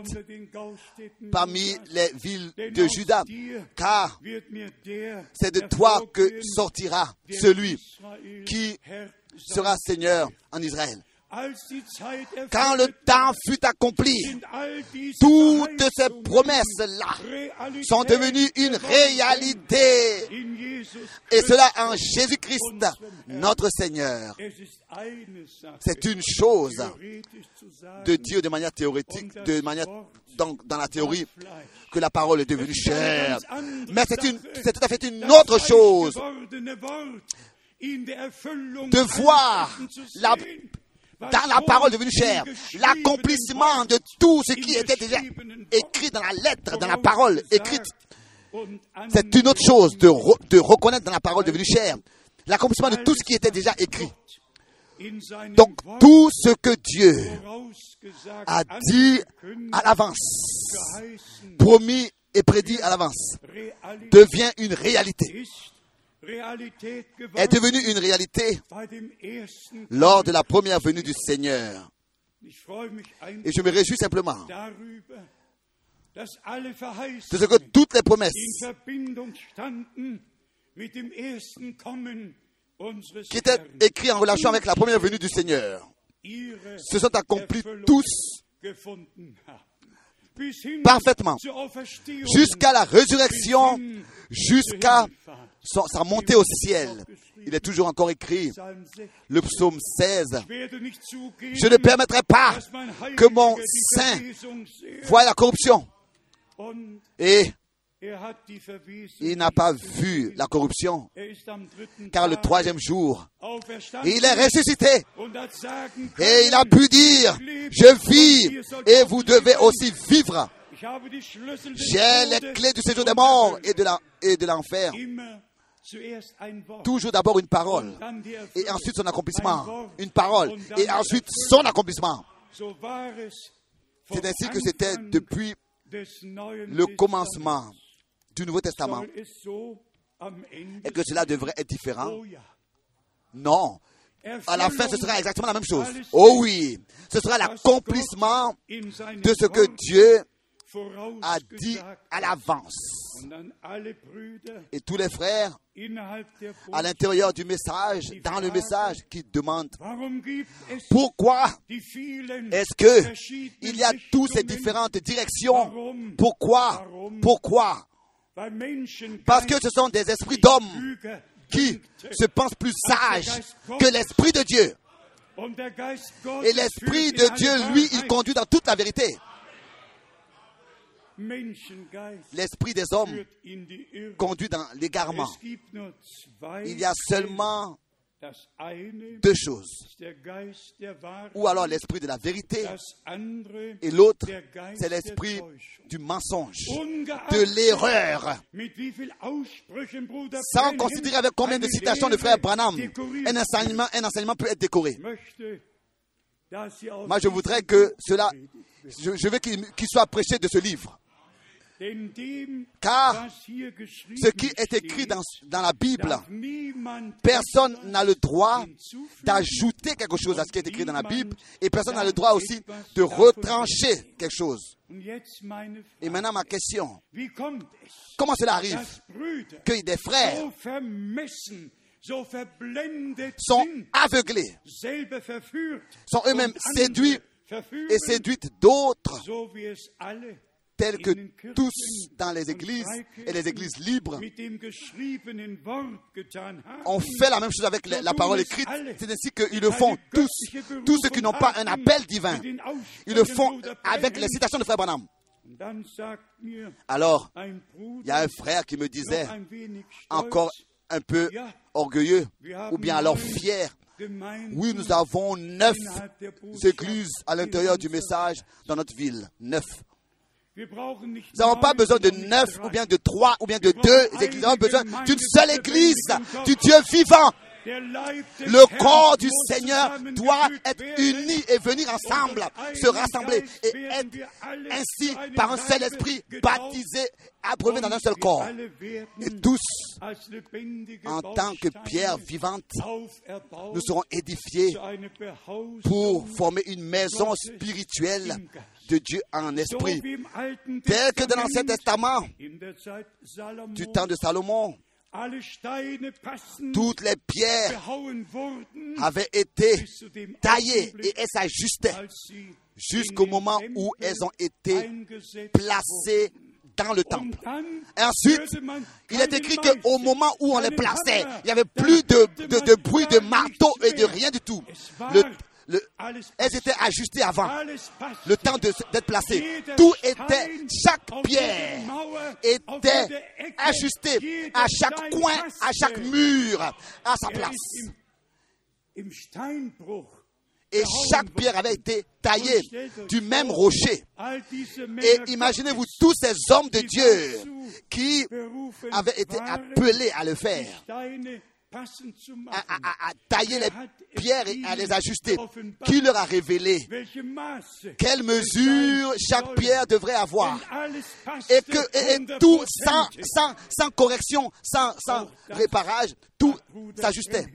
parmi les villes de Juda, car c'est de toi que sortira celui qui sera Seigneur en Israël. Quand le temps fut accompli, toutes ces promesses-là sont devenues une réalité. Et cela en Jésus-Christ, notre Seigneur. C'est une chose de dire de manière théorique, de manière dans, dans la théorie, que la parole est devenue chère. Mais c'est tout à fait une autre chose de voir la dans la parole devenue chair, l'accomplissement de tout ce qui était déjà écrit dans la lettre, dans la parole écrite. C'est une autre chose de, reconnaître dans la parole devenue chair l'accomplissement de tout ce qui était déjà écrit. Donc tout ce que Dieu a dit à l'avance, promis et prédit à l'avance devient une réalité, est devenu une réalité lors de la première venue du Seigneur. Et je me réjouis simplement de ce que toutes les promesses qui étaient écrites en relation avec la première venue du Seigneur. Se sont accomplies tous parfaitement jusqu'à la résurrection, jusqu'à sa montée au ciel. Il est toujours encore écrit, le psaume 16, je ne permettrai pas que mon sein voie la corruption. Et il n'a pas vu la corruption, car le troisième jour, il est ressuscité. Et il a pu dire, je vis et vous devez aussi vivre. J'ai les clés du séjour des morts et de l'enfer. Toujours d'abord une parole et ensuite son accomplissement. Une parole et ensuite son accomplissement. C'est ainsi que c'était depuis le commencement du Nouveau Testament. Et que cela devrait être différent. Non. À la fin, ce sera exactement la même chose. Oh oui, ce sera l'accomplissement de ce que Dieu a dit à l'avance. Et tous les frères, à l'intérieur du message, dans le message, qui demandent pourquoi est-ce que il y a toutes ces différentes directions? Pourquoi? Pourquoi? Parce que ce sont des esprits d'hommes qui se pensent plus sages que l'esprit de Dieu. Et l'esprit de Dieu, lui, il conduit dans toute la vérité. L'esprit des hommes conduit dans l'égarement. Il y a seulement deux choses. Ou alors l'esprit de la vérité et l'autre, c'est l'esprit du mensonge, de l'erreur. Sans considérer avec combien de citations de frère Branham, un enseignement, un enseignement peut être décoré. Moi, je voudrais que cela, je, veux qu'il soit prêché de ce livre. Car ce qui est écrit dans, dans la Bible, personne n'a le droit d'ajouter quelque chose à ce qui est écrit dans la Bible et personne n'a le droit aussi de retrancher quelque chose. Et maintenant ma question, comment cela arrive? que des frères sont aveuglés, sont eux-mêmes séduits et séduites d'autres? Tels que tous dans les églises et les églises libres ont fait la même chose avec la parole écrite. C'est ainsi qu'ils le font tous, tous ceux qui n'ont pas un appel divin. Ils le font avec les citations de Frère Branham. Alors, il y a un frère qui me disait, encore un peu orgueilleux, ou bien alors fier, oui, nous avons neuf églises à l'intérieur du message dans notre ville. Neuf. Nous n'avons pas besoin de neuf ou bien de trois ou bien de deux églises. Nous avons besoin d'une seule église, du Dieu vivant. Le corps du Seigneur doit être uni et venir ensemble, se rassembler et être ainsi par un seul esprit baptisé, abreuvé dans un seul corps. Et tous, en tant que pierre vivante, nous serons édifiés pour former une maison spirituelle de Dieu en esprit, tel que dans l'Ancien Testament, du temps de Salomon, toutes les pierres avaient été taillées et elles s'ajustaient jusqu'au moment où elles ont été placées dans le temple. ensuite, il est écrit qu'au moment où on les plaçait, il n'y avait plus de, de, bruit de marteau et de rien du tout. Le, elles étaient ajustées avant le temps d'être placées. Tout était, chaque pierre était ajustée à chaque coin, à chaque mur, à sa place. Et chaque pierre avait été taillée du même rocher. Et imaginez-vous tous ces hommes de Dieu qui avaient été appelés à le faire. À, tailler les pierres et à les ajuster. Qui leur a révélé? Quelle mesure chaque pierre devrait avoir? Et que et, et tout sans, sans, sans correction, sans, sans réparage, tout s'ajustait.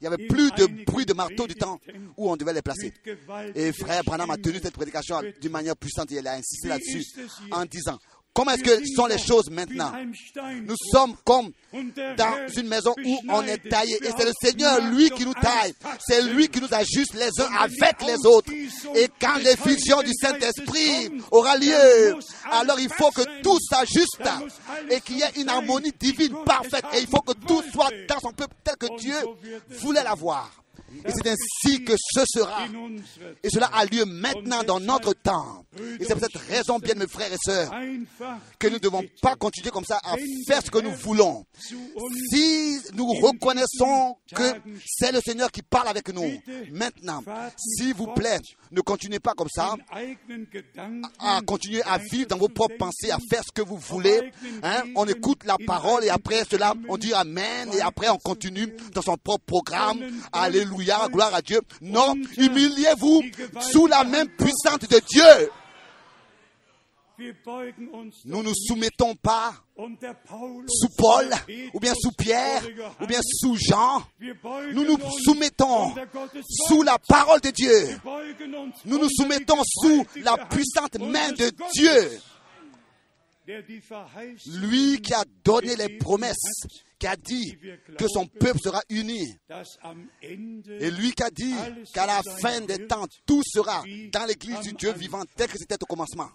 Il n'y avait plus de bruit de marteau du temps où on devait les placer. Et frère Branham a tenu cette prédication d'une manière puissante et il a insisté là-dessus en disant Comment est-ce que sont les choses maintenant? Nous sommes comme dans une maison où on est taillé. Et c'est le Seigneur, lui, qui nous taille. C'est lui qui nous ajuste les uns avec les autres. Et quand l'effusion du Saint-Esprit aura lieu, alors il faut que tout s'ajuste et qu'il y ait une harmonie divine parfaite. Et il faut que tout soit dans son peuple tel que Dieu voulait l'avoir. Et c'est ainsi que ce sera. Et cela a lieu maintenant dans notre temps. Et c'est pour cette raison, bien mes frères et sœurs, que nous ne devons pas continuer comme ça à faire ce que nous voulons. Si nous reconnaissons que c'est le Seigneur qui parle avec nous, maintenant, s'il vous plaît, ne continuez pas comme ça, à continuer à vivre dans vos propres pensées, à faire ce que vous voulez. Hein? On écoute la parole et après cela, on dit Amen et après on continue dans son propre programme. Alléluia, gloire à Dieu. Non, humiliez-vous sous la main puissante de Dieu. Nous ne nous soumettons pas sous Paul, ou bien sous Pierre, ou bien sous Jean. Nous nous soumettons sous la parole de Dieu. Nous nous soumettons sous la puissante main de Dieu. Lui qui a donné les promesses, qui a dit que son peuple sera uni. Et lui qui a dit qu'à la fin des temps, tout sera dans l'église du Dieu vivant tel que c'était au commencement.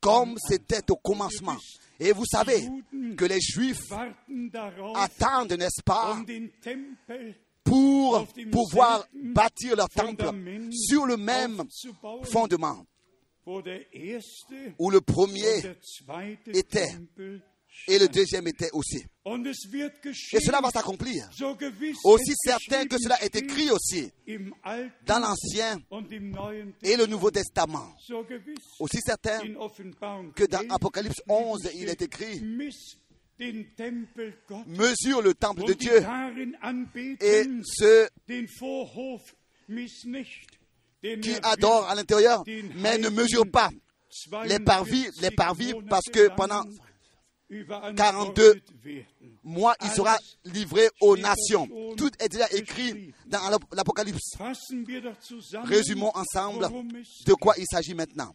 Comme c'était au commencement. Et vous savez que les Juifs attendent, n'est-ce pas, pour pouvoir bâtir leur temple sur le même fondement où le premier était et le deuxième était aussi. Et cela va s'accomplir. Aussi certain que cela est écrit aussi dans l'Ancien et le Nouveau Testament. Aussi certain que dans Apocalypse 11, il est écrit mesure le temple de Dieu et ceux qui adorent à l'intérieur, mais ne mesurent pas les parvis, les parvis parce que pendant 42 mois, il sera livré aux nations. Tout est déjà écrit dans l'Apocalypse. Résumons ensemble de quoi il s'agit maintenant.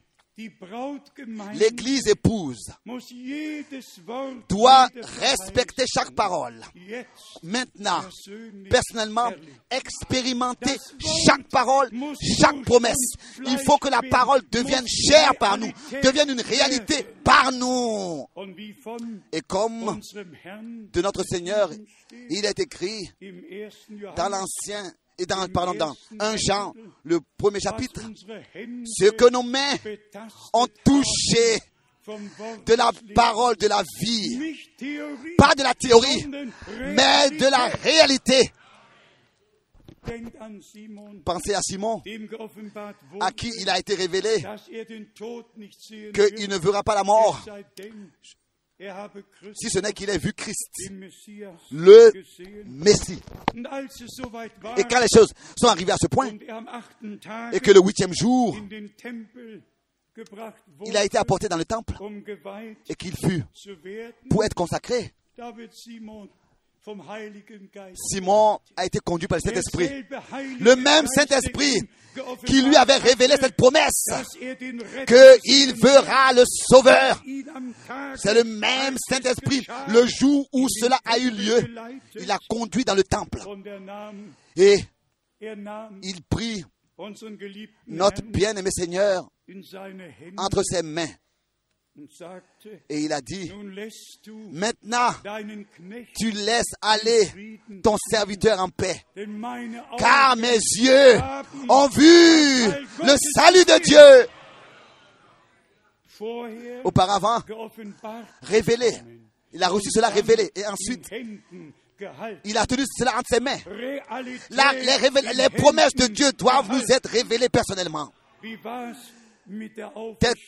L'Église épouse doit respecter chaque parole. Maintenant, personnellement, expérimenter chaque parole, chaque promesse. Il faut que la parole devienne chère par nous, devienne une réalité par nous. Et comme de notre Seigneur, il est écrit dans l'Ancien et dans, pardon, dans 1 Jean, le premier chapitre, ce que nos mains ont touché de la parole de la vie, pas de la théorie, mais de la réalité. Pensez à Simon, à qui il a été révélé qu'il ne verra pas la mort, si ce n'est qu'il ait vu Christ, le Messie. Et quand les choses sont arrivées à ce point, et que le huitième jour, il a été apporté dans le temple, et qu'il fut pour être consacré, Simon a été conduit par le Saint-Esprit. Le même Saint-Esprit qui lui avait révélé cette promesse qu'il verra le Sauveur. C'est le même Saint-Esprit. Le jour où cela a eu lieu, il a conduit dans le temple. Et il prit notre bien-aimé Seigneur entre ses mains. Et il a dit, maintenant, tu laisses aller ton serviteur en paix, car mes yeux ont vu le salut de Dieu. Auparavant, révélé. Il a reçu cela révélé. Et ensuite, il a tenu cela entre ses mains. La, les, les promesses de Dieu doivent nous être révélées personnellement.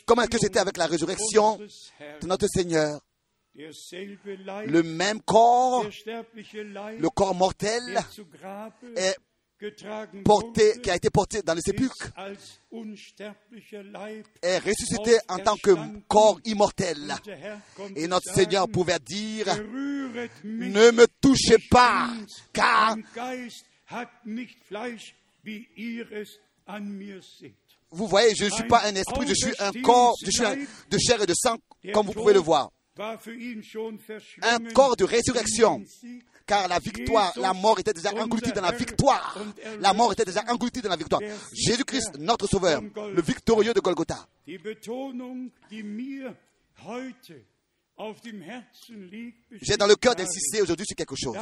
Comment est-ce que c'était avec la résurrection de notre Seigneur? Le même corps, le corps mortel, est porté, qui a été porté dans les sépulcres, est ressuscité en tant que corps immortel. Et notre Seigneur pouvait dire, ne me touchez pas, car vous voyez, je ne suis pas un esprit, je suis un corps, je suis de chair et de sang, comme vous pouvez le voir. Un corps de résurrection car la victoire, la mort était déjà engloutie dans la victoire. La mort était déjà engloutie dans la victoire. Jésus-Christ, notre Sauveur, le victorieux de Golgotha. J'ai dans le cœur d'insister aujourd'hui sur quelque chose.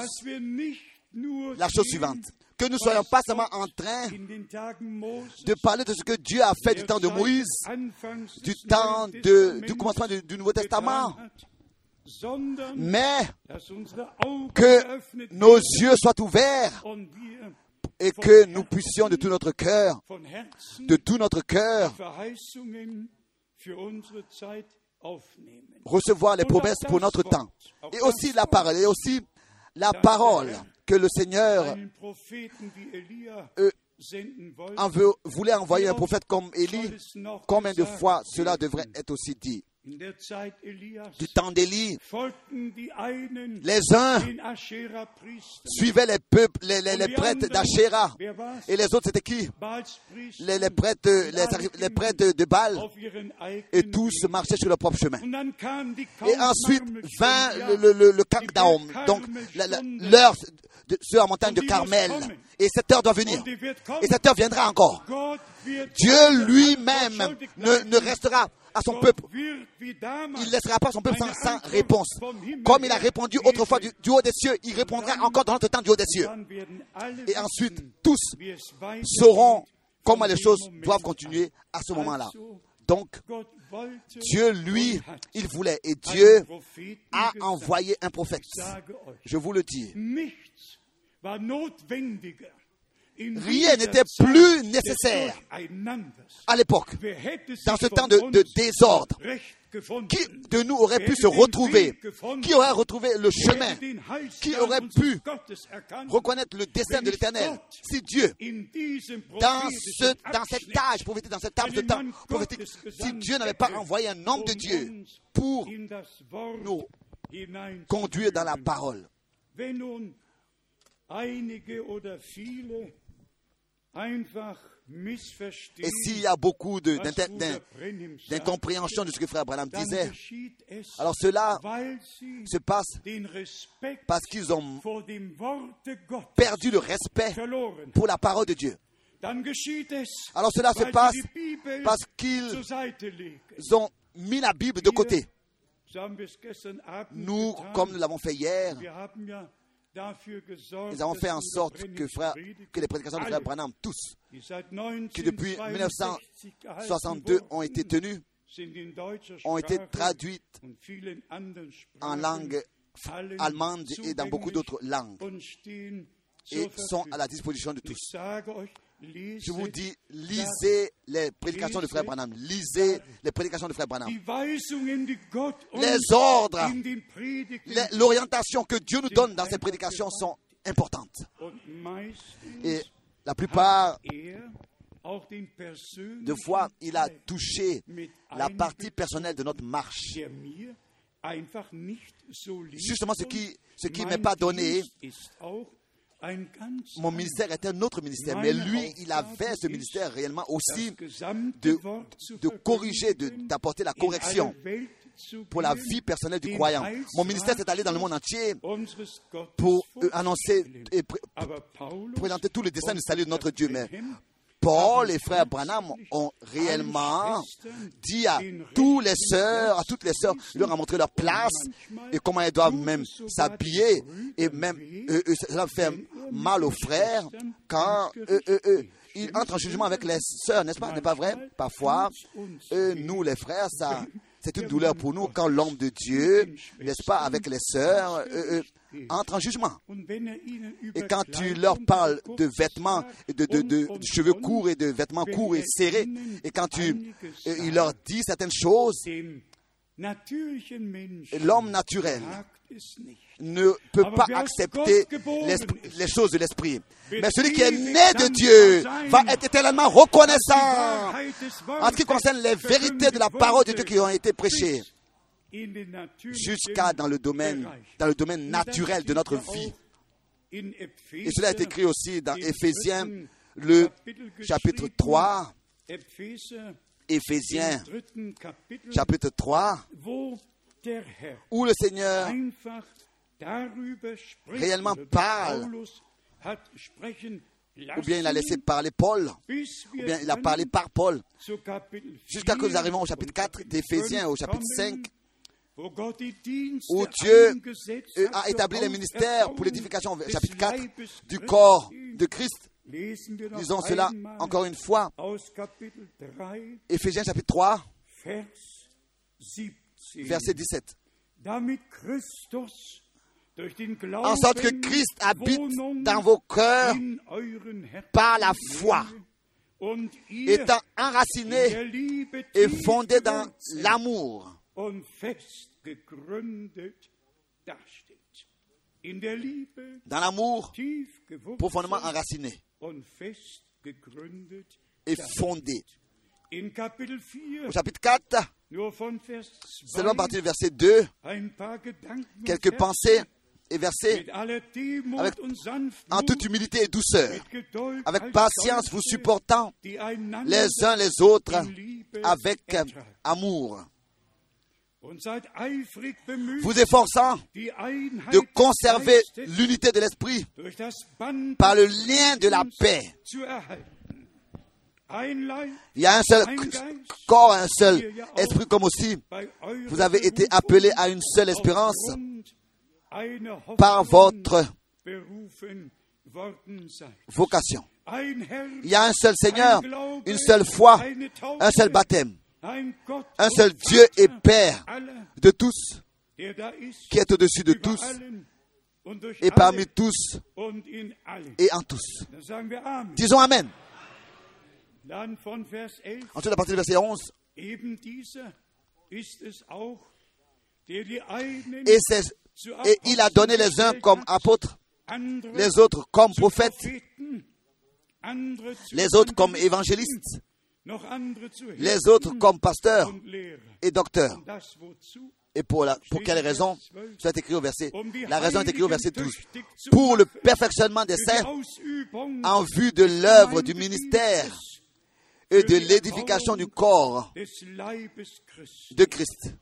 La chose suivante. Que nous ne soyons pas seulement en train de parler de ce que Dieu a fait du temps de Moïse, du temps du commencement du Nouveau Testament, mais que nos yeux soient ouverts et que nous puissions de tout notre cœur, de tout notre cœur, recevoir les promesses pour notre temps. Et aussi la parole, et aussi la parole que le Seigneur euh, voulait envoyer un prophète comme Élie. Combien de fois cela devrait être aussi dit? Du temps d'Élie, les uns suivaient les peuples, les, prêtres d'Achéra. Et les autres, c'était qui? Les, prêtres, les, prêtres de Baal. Et tous marchaient sur leur propre chemin. Et ensuite vint le, le, le, donc l'heure sur la montagne de Carmel. Et cette heure doit venir. Et cette heure viendra encore. Dieu lui-même ne restera à son peuple. Il ne laissera pas son peuple sans, réponse. Comme il a répondu autrefois du, haut des cieux, il répondra encore dans notre temps du haut des cieux. Et ensuite, tous sauront comment les choses doivent continuer à ce moment-là. Donc, Dieu, lui, il voulait, et Dieu a envoyé un prophète. Je vous le dis. Rien n'était plus nécessaire à l'époque, dans ce temps de, désordre. Qui de nous aurait pu se retrouver? Qui aurait retrouvé le chemin? Qui aurait pu reconnaître le destin de l'Éternel? Si Dieu, dans, ce, dans cet âge prophétique, dans cet âge de temps prophétique, si Dieu n'avait pas envoyé un homme de Dieu pour nous conduire dans la parole, et s'il y a beaucoup d'incompréhension de ce que Frère Branham disait, alors cela se passe parce qu'ils ont perdu le respect pour la parole de Dieu. Alors cela se passe parce qu'ils ont mis la Bible de côté. Nous, comme nous l'avons fait hier, nous avons fait en sorte que, frère, que les prédications de frère Branham, tous, qui depuis 1962 ont été tenues, ont été traduites en langue allemande et dans beaucoup d'autres langues et sont à la disposition de tous. Je vous dis, lisez les prédications de Frère Branham. Lisez les prédications de Frère Branham. Les ordres, l'orientation que Dieu nous donne dans ces prédications sont importantes. Et la plupart de fois, il a touché la partie personnelle de notre marche. Justement, ce qui ce qui m'est pas donné, mon ministère était un autre ministère, mais lui, il avait ce ministère réellement aussi de, de corriger, d'apporter la correction pour la vie personnelle du croyant. Mon ministère s'est allé dans le monde entier pour annoncer et présenter tous les dessins du salut de notre Dieu. Mais Paul et frère Branham ont réellement dit à tous les sœurs, à toutes les sœurs, leur a montré leur place et comment elles doivent même s'habiller et même euh, euh, cela fait mal aux frères quand euh, ils entrent en jugement avec les sœurs, n'est-ce pas? N'est pas vrai? Parfois, nous les frères, ça, c'est une douleur pour nous quand l'homme de Dieu, n'est-ce pas, avec les sœurs, entre en jugement. Et quand tu leur parles de vêtements, de, de, cheveux courts et de vêtements courts et serrés, et quand tu il leur dis certaines choses, L'homme naturel ne peut pas accepter les choses de l'esprit. Mais celui qui est né de Dieu va être éternellement reconnaissant en ce qui concerne les vérités de la parole de Dieu qui ont été prêchées jusqu'à dans le domaine, dans le domaine naturel de notre vie. Et cela est écrit aussi dans Éphésiens, le chapitre 3. Éphésiens, chapitre 3, où le Seigneur réellement parle, ou bien il a laissé parler Paul, ou bien il a parlé par Paul, jusqu'à que nous arrivons au chapitre 4 d'Éphésiens, au chapitre 5, où Dieu a établi les ministères pour l'édification, chapitre 4, du corps de Christ. Lisons cela encore une fois. Éphésiens chapitre 3, verset 17. En sorte que Christ habite dans vos cœurs par la foi, étant enraciné et fondé dans l'amour dans l'amour profondément enraciné. et fondé. Au chapitre 4, seulement à partir du verset 2, quelques pensées et versets avec, en toute humilité et douceur, avec patience vous supportant les uns les autres avec amour vous efforçant de conserver l'unité de l'esprit par le lien de la paix. Il y a un seul corps, un seul esprit, comme aussi vous avez été appelés à une seule espérance par votre vocation. Il y a un seul Seigneur, une seule foi, un seul baptême un seul Dieu et Père de tous, qui est au-dessus de tous, et parmi tous, et en tous. Disons Amen. Ensuite, à partir du verset 11, et, et il a donné les uns comme apôtres, les autres comme prophètes, les autres comme évangélistes, les autres comme pasteurs et docteurs. Et pour, la, pour quelle raison? est écrit au verset. La raison est écrite au verset 12. Pour le perfectionnement des saints, en vue de l'œuvre du ministère et de l'édification du corps de Christ.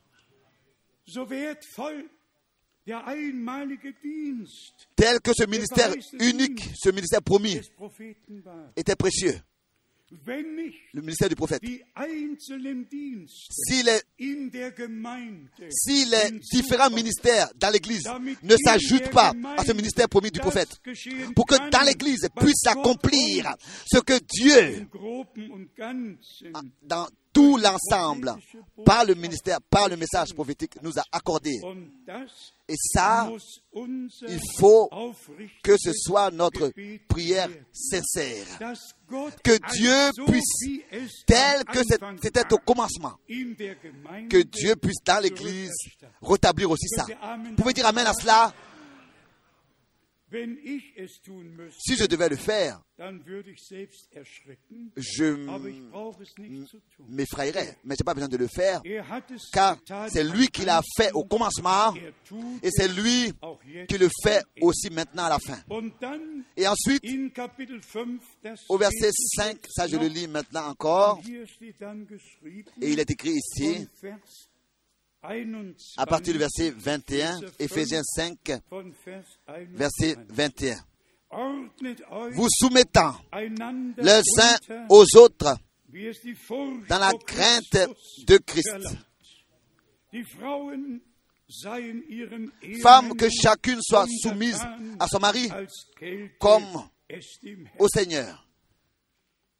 Tel que ce ministère unique, ce ministère promis, était précieux le ministère du prophète. Si les, si les différents ministères dans l'Église ne s'ajoutent pas à ce ministère promis du prophète, pour que dans l'Église puisse s'accomplir ce que Dieu, dans tout l'ensemble, par le ministère, par le message prophétique, nous a accordé. Et ça, il faut que ce soit notre prière sincère. Que Dieu puisse, tel que c'était au commencement, que Dieu puisse dans l'Église rétablir aussi ça. Vous pouvez dire Amen à cela si je devais le faire, je m'effrayerais. Mais je n'ai pas besoin de le faire, er car c'est lui qui l'a fait au commencement er et c'est lui qui le fait aussi maintenant à la fin. Et ensuite, au verset 5, ça je le lis maintenant encore, et il est écrit ici, à partir du verset 21, Ephésiens 5, verset 21. Vous soumettant les uns aux autres dans la crainte de Christ. Femmes, que chacune soit soumise à son mari comme au Seigneur.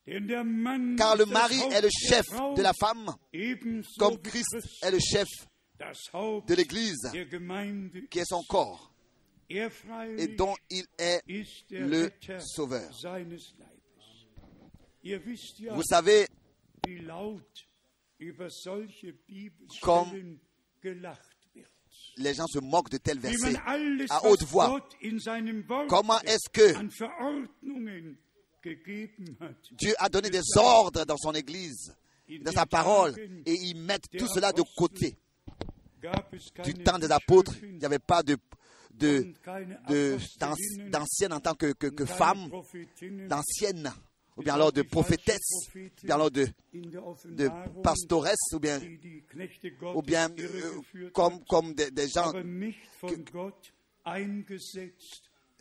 Car le mari est le chef de la femme, comme Christ est le chef de l'Église, qui est son corps, et dont il est le sauveur. Vous savez, comme les gens se moquent de tels versets à haute voix. Comment est-ce que Dieu a donné des ordres dans son Église, dans sa parole, et ils mettent tout cela de côté. Du temps des apôtres, il n'y avait pas de d'anciennes en tant que, que, que femmes, d'anciennes ou bien alors de prophétesses, ou bien alors de, de pastoresses, ou bien, ou bien euh, comme, comme des, des gens.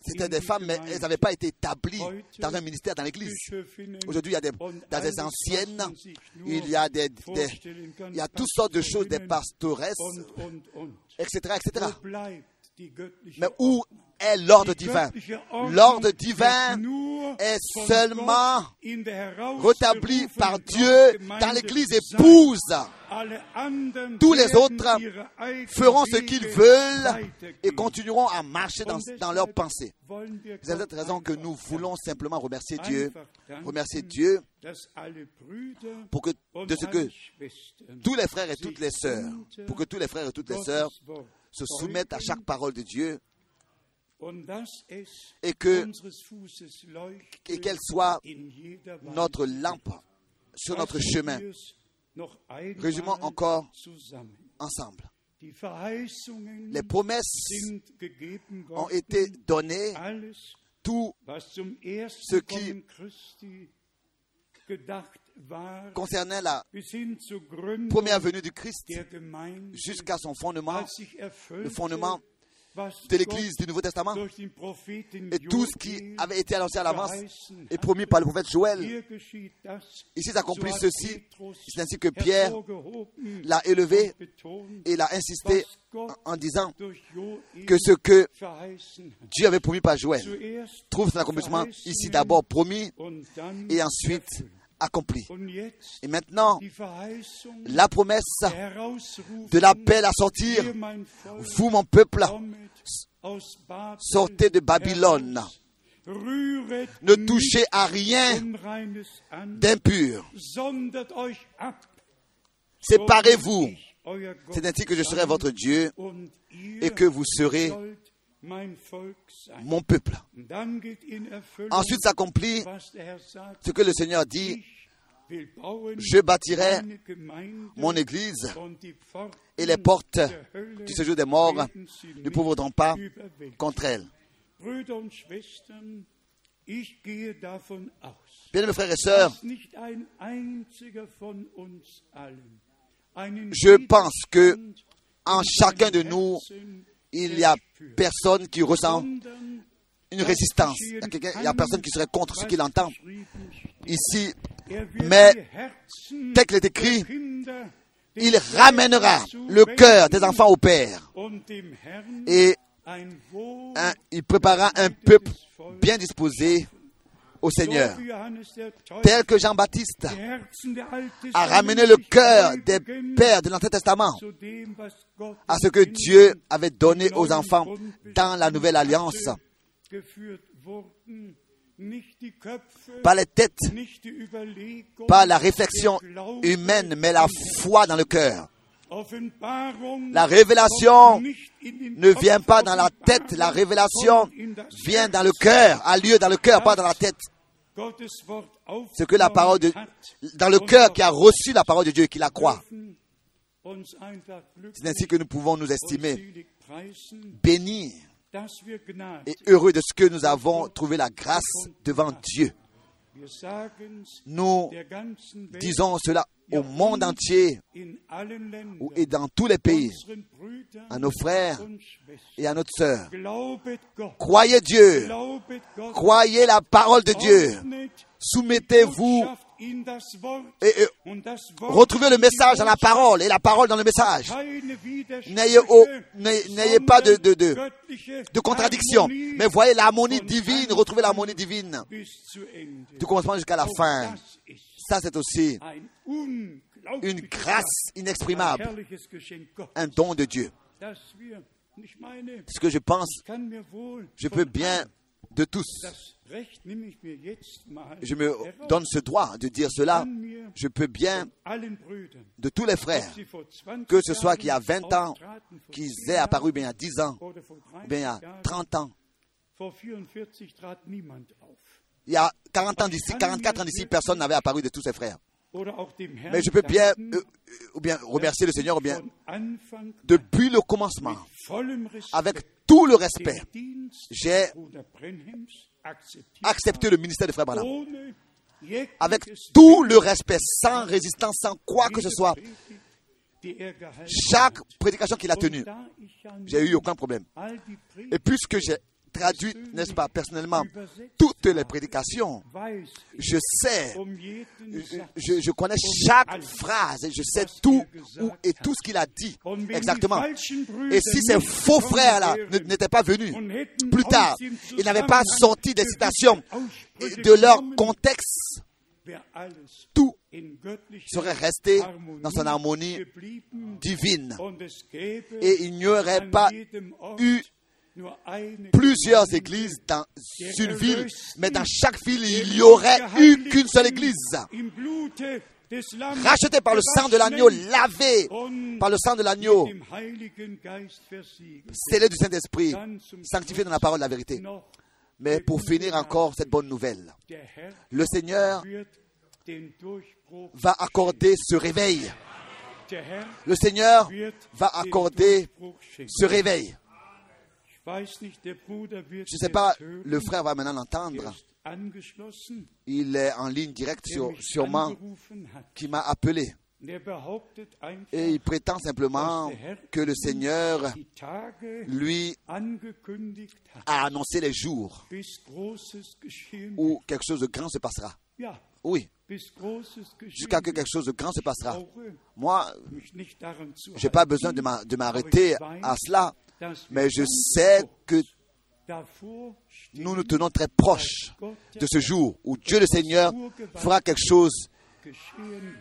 C'était des femmes, mais elles n'avaient pas été établies dans un ministère dans l'Église. Aujourd'hui, il y a des, dans des anciennes, il y a des, il y a toutes sortes de choses, des pastoresses, etc., etc. Mais où est l'ordre divin? L'ordre divin est seulement rétabli par Dieu dans l'Église épouse. Tous les autres feront ce qu'ils veulent et continueront à marcher dans, dans leurs pensées. Vous avez raison que nous voulons simplement remercier Dieu, remercier Dieu pour que, de ce que tous les frères et toutes les sœurs, pour que tous les frères et toutes les sœurs se soumettent à chaque parole de Dieu et que et qu'elle soit notre lampe sur notre chemin. Résumons encore ensemble. Les promesses ont été données, tout ce qui concernait la première venue du Christ jusqu'à son fondement, le fondement de l'Église du Nouveau Testament et tout ce qui avait été annoncé à l'avance et promis par le prophète Joël. Ici s'accomplit ceci. C'est ainsi que Pierre l'a élevé et l'a insisté en disant que ce que Dieu avait promis par Joël trouve son accomplissement ici d'abord promis et ensuite accompli. Et maintenant, la promesse de l'appel à sortir, vous mon peuple, sortez de Babylone. Ne touchez à rien d'impur. Séparez-vous. C'est ainsi que je serai votre Dieu et que vous serez mon peuple. Ensuite s'accomplit ce que le Seigneur dit, je bâtirai mon église et les portes du séjour des morts ne pourront pas contre elle. Bien, mes frères et sœurs, je pense que en chacun de nous, il y a personne qui ressent une résistance. Il n'y a personne qui serait contre ce qu'il entend ici. Mais, tel qu'il est écrit, il ramènera le cœur des enfants au Père. Et il préparera un peuple bien disposé au Seigneur. Tel que Jean-Baptiste a ramené le cœur des pères de l'Ancien Testament à ce que Dieu avait donné aux enfants dans la nouvelle alliance. Pas les têtes, pas la réflexion humaine, mais la foi dans le cœur. La révélation ne vient pas dans la tête, la révélation vient dans le cœur, a lieu dans le cœur, pas dans la tête. Ce que la parole de, dans le cœur qui a reçu la parole de Dieu, qui la croit. C'est ainsi que nous pouvons nous estimer bénis et heureux de ce que nous avons trouvé la grâce devant Dieu. Nous disons cela au monde entier et dans tous les pays, à nos frères et à notre sœur. Croyez Dieu, croyez la parole de Dieu, soumettez-vous et, retrouvez le message dans la parole et la parole dans le message. N'ayez pas de, de, de, de, contradiction, mais voyez l'harmonie divine, retrouvez l'harmonie divine. du commencement jusqu'à la fin. Ça, c'est aussi une grâce inexprimable, un don de Dieu. Ce que je pense, je peux bien de tous. Je me donne ce droit de dire cela. Je peux bien, de tous les frères, que ce soit qu'il y a 20 ans, qu'ils aient apparu bien il y a 10 ans, bien il y a 30 ans. Il y a 40 ans d'ici, 44 ans d'ici, personne n'avait apparu de tous ses frères. Mais je peux bien, euh, ou bien remercier le Seigneur, ou bien depuis le commencement, avec tout le respect, j'ai accepté le ministère de Frère Branham. Avec tout le respect, sans résistance, sans quoi que ce soit. Chaque prédication qu'il a tenue, j'ai eu aucun problème. Et puisque j'ai traduit, n'est-ce pas, personnellement, toutes les prédications. Je sais, je, connais chaque phrase, je sais tout et tout ce qu'il a dit exactement. Et si ces faux frères-là n'étaient pas venus plus tard, ils n'avaient pas sorti des citations de leur contexte, tout serait resté dans son harmonie divine. Et il n'y aurait pas eu plusieurs églises dans une ville, mais dans chaque ville, il n'y aurait eu qu'une seule église. Rachetée par le sang de l'agneau, lavée par le sang de l'agneau, scellée du Saint-Esprit, sanctifiée dans la parole de la vérité. Mais pour finir encore cette bonne nouvelle, le Seigneur va accorder ce réveil. Le Seigneur va accorder ce réveil. Je ne sais pas, le frère va maintenant l'entendre. Il est en ligne directe sur, sûrement qui m'a appelé. Et il prétend simplement que le Seigneur, lui, a annoncé les jours où quelque chose de grand se passera. Oui. Jusqu'à que quelque chose de grand se passera. Moi, je n'ai pas besoin de m'arrêter à cela mais je sais que nous nous tenons très proches de ce jour où Dieu le Seigneur fera quelque chose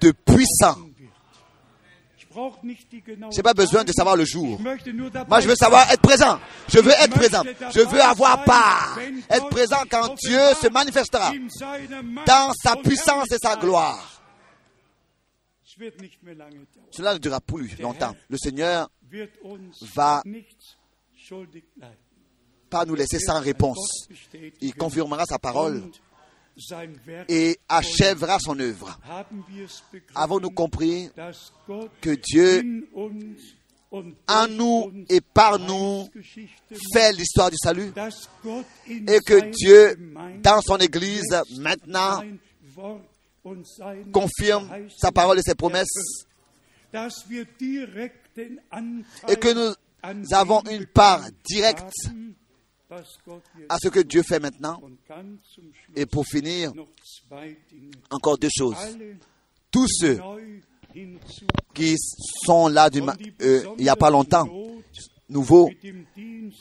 de puissant. Je n'ai pas besoin de savoir le jour. Moi, je veux savoir être présent. Je veux être présent. Je veux avoir part. Être présent quand Dieu se manifestera dans sa puissance et sa gloire. Cela ne durera plus longtemps. Le Seigneur va pas nous laisser sans réponse. Il confirmera sa parole et achèvera son œuvre. Avons-nous compris que Dieu, en nous et par nous, fait l'histoire du salut et que Dieu, dans son Église, maintenant, confirme sa parole et ses promesses et que nous avons une part directe à ce que Dieu fait maintenant. Et pour finir, encore deux choses. Tous ceux qui sont là euh, il n'y a pas longtemps, nouveaux,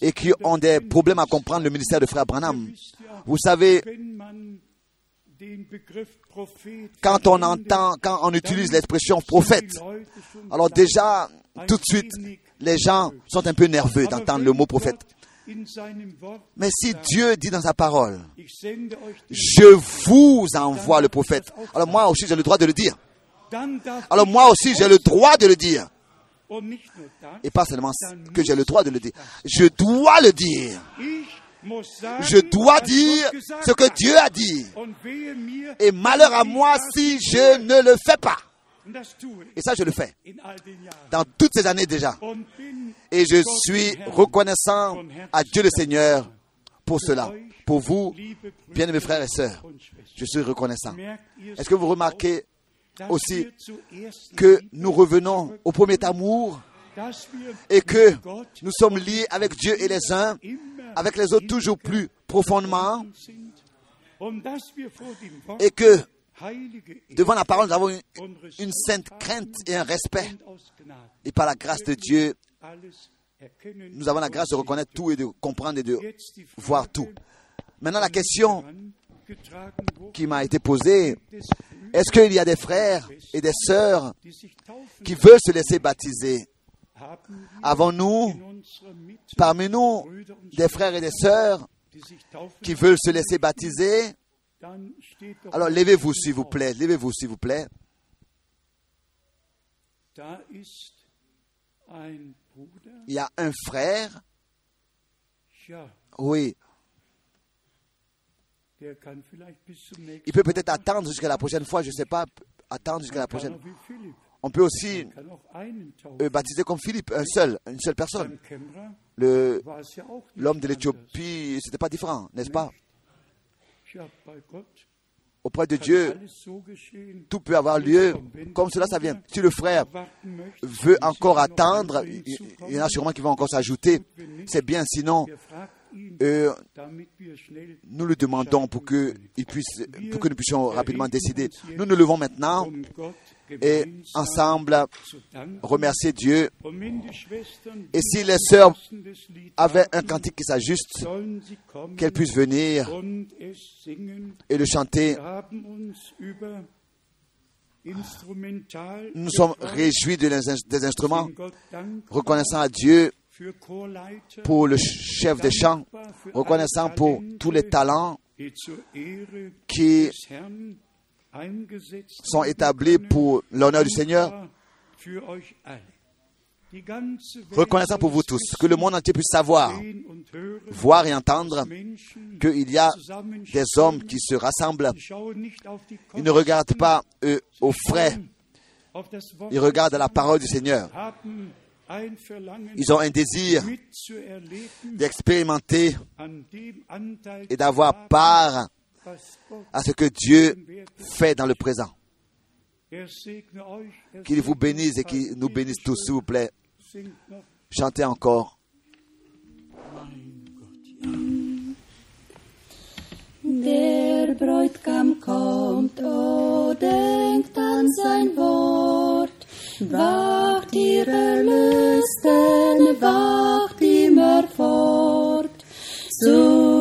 et qui ont des problèmes à comprendre le ministère de Frère Branham. Vous savez, quand on entend, quand on utilise l'expression prophète, alors déjà, tout de suite, les gens sont un peu nerveux d'entendre le mot prophète. Mais si Dieu dit dans sa parole, je vous envoie le prophète, alors moi aussi j'ai le droit de le dire. Alors moi aussi j'ai le droit de le dire. Et pas seulement que j'ai le droit de le dire. Je dois le dire. Je dois dire ce que Dieu a dit. Et malheur à moi si je ne le fais pas. Et ça, je le fais. Dans toutes ces années déjà. Et je suis reconnaissant à Dieu le Seigneur pour cela. Pour vous, bien mes frères et sœurs, je suis reconnaissant. Est-ce que vous remarquez aussi que nous revenons au premier amour et que nous sommes liés avec Dieu et les uns, avec les autres toujours plus profondément, et que devant la parole, nous avons une, sainte crainte et un respect. Et par la grâce de Dieu, nous avons la grâce de reconnaître tout et de comprendre et de voir tout. Maintenant, la question qui m'a été posée, est-ce qu'il y a des frères et des sœurs qui veulent se laisser baptiser? Avons-nous, parmi nous, des frères et des sœurs qui veulent se laisser baptiser, alors levez-vous s'il vous plaît, levez-vous s'il vous plaît. Il y a un frère, oui, il peut peut-être attendre jusqu'à la prochaine fois, je ne sais pas, attendre jusqu'à la prochaine. On peut aussi euh, baptiser comme Philippe, un seul, une seule personne. L'homme de l'Éthiopie, c'était pas différent, n'est-ce pas? Auprès de Dieu, tout peut avoir lieu. Comme cela, ça vient. Si le frère veut encore attendre, il y en a sûrement qui vont encore s'ajouter. C'est bien, sinon, euh, nous le demandons pour que, puisse, pour que nous puissions rapidement décider. Nous nous levons maintenant et ensemble remercier Dieu. Et si les sœurs avaient un cantique qui s'ajuste, qu'elles puissent venir et le chanter. Nous sommes réjouis des instruments, reconnaissant à Dieu pour le chef des chants, reconnaissant pour tous les talents qui sont établis pour l'honneur du Seigneur. Reconnaissant pour vous tous, que le monde entier puisse savoir, voir et entendre qu'il y a des hommes qui se rassemblent. Ils ne regardent pas eux, aux frais, ils regardent à la parole du Seigneur. Ils ont un désir d'expérimenter et d'avoir part à ce que Dieu fait dans le présent. Qu'il vous bénisse et qu'il nous bénisse tous, s'il vous plaît. Chantez encore. Der Bräutigam kommt, oh, denkt an sein Wort. Wacht ihr Erlösten, wacht immer fort. Zu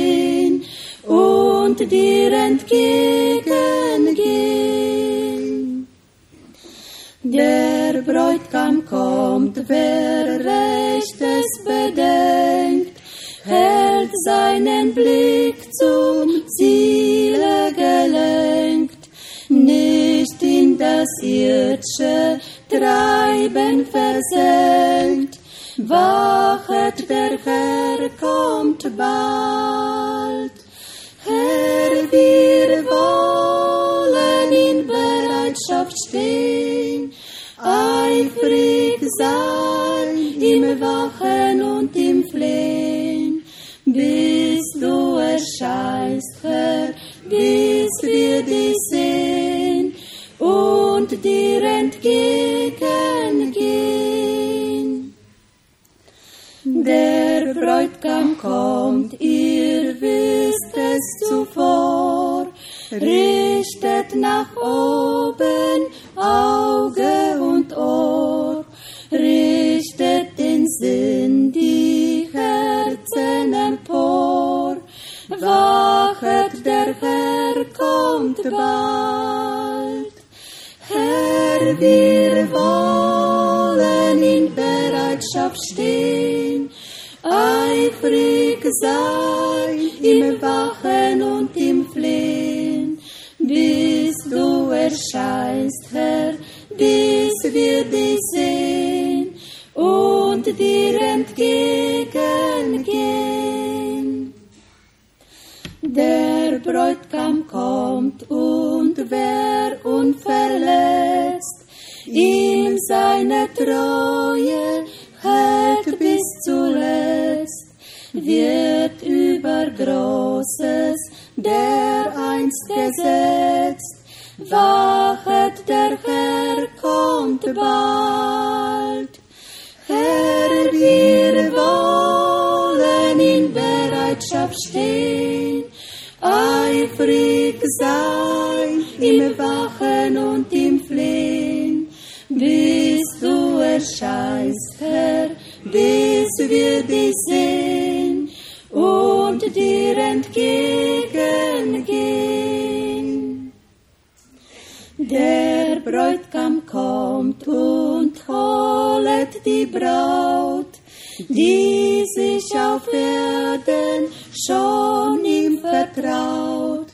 und dir entgegengehen. Der Bräutigam kommt, wer Rechtes bedenkt, hält seinen Blick zum Ziele gelenkt, nicht in das irdische Treiben versenkt. Wachet, der Herr kommt bald. Wir wollen in Bereitschaft stehen, eifrig sein im Wachen und im Flehen, bis du erscheinst, Herr, bis wir dich sehen und dir entgegengehen. Der Bräutigam kommt, ihr wisst es zuvor, richtet nach oben Auge und Ohr, richtet den Sinn, die Herzen empor. Wachet, der Herr kommt bald. Herr, wir wollen in Bereitschaft stehen, eifrig sein im Wachen und im Flehen, bis du erscheinst, Herr, bis wir dich sehen und dir entgegengehen. Der Bräutigam kommt und wer unverletzt ihm seine Treue hält bis zuletzt, wird über Großes dereinst gesetzt. Wachet, der Herr kommt bald. Herr, wir wollen in Bereitschaft stehen, eifrig sein im Wachen und im Flehen, bis du erscheinst, Herr, bis wir dich sehen dir entgegengehen. Der Bräutigam kommt und holet die Braut, die sich auf Erden schon ihm vertraut,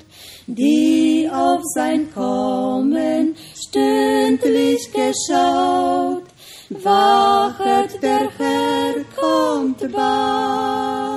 die auf sein Kommen stündlich geschaut. Wachet, der Herr kommt bald.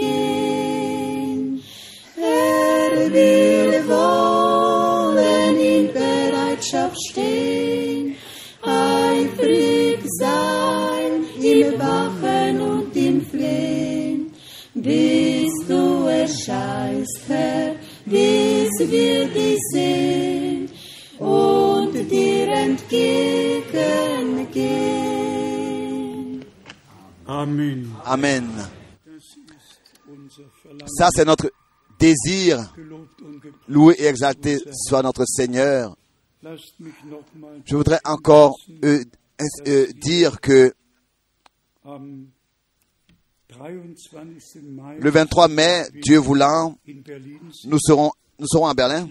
Wir dich sehen und dir entgegengehen. Amen. Amen. Ça, c'est notre désir. Loué et exalté soit notre Seigneur. Je voudrais encore euh, euh, dire que am 23. Mai le 23 mai, Dieu voulant, in Berlin sind. nous serons, nous serons à Berlin.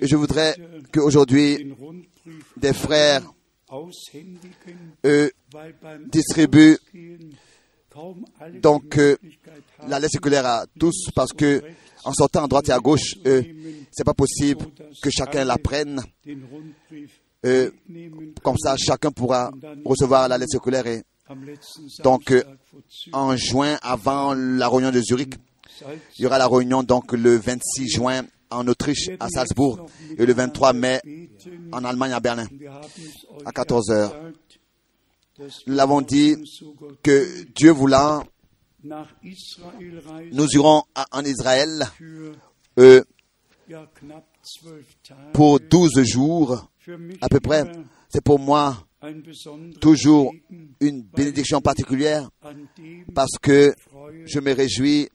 Et je voudrais qu'aujourd'hui, des frères distribuent donc euh, la lettre circulaire à tous parce que en sortant à droite et à gauche, euh, c'est pas possible que chacun la prenne. Euh, comme ça, chacun pourra recevoir la lettre circulaire et donc, euh, en juin, avant la réunion de Zurich, il y aura la réunion donc le 26 juin en Autriche à Salzbourg et le 23 mai en Allemagne à Berlin. À 14 heures. Nous l'avons dit que Dieu voulant, nous irons en Israël euh, pour 12 jours à peu près. C'est pour moi toujours une bénédiction particulière parce que je me réjouis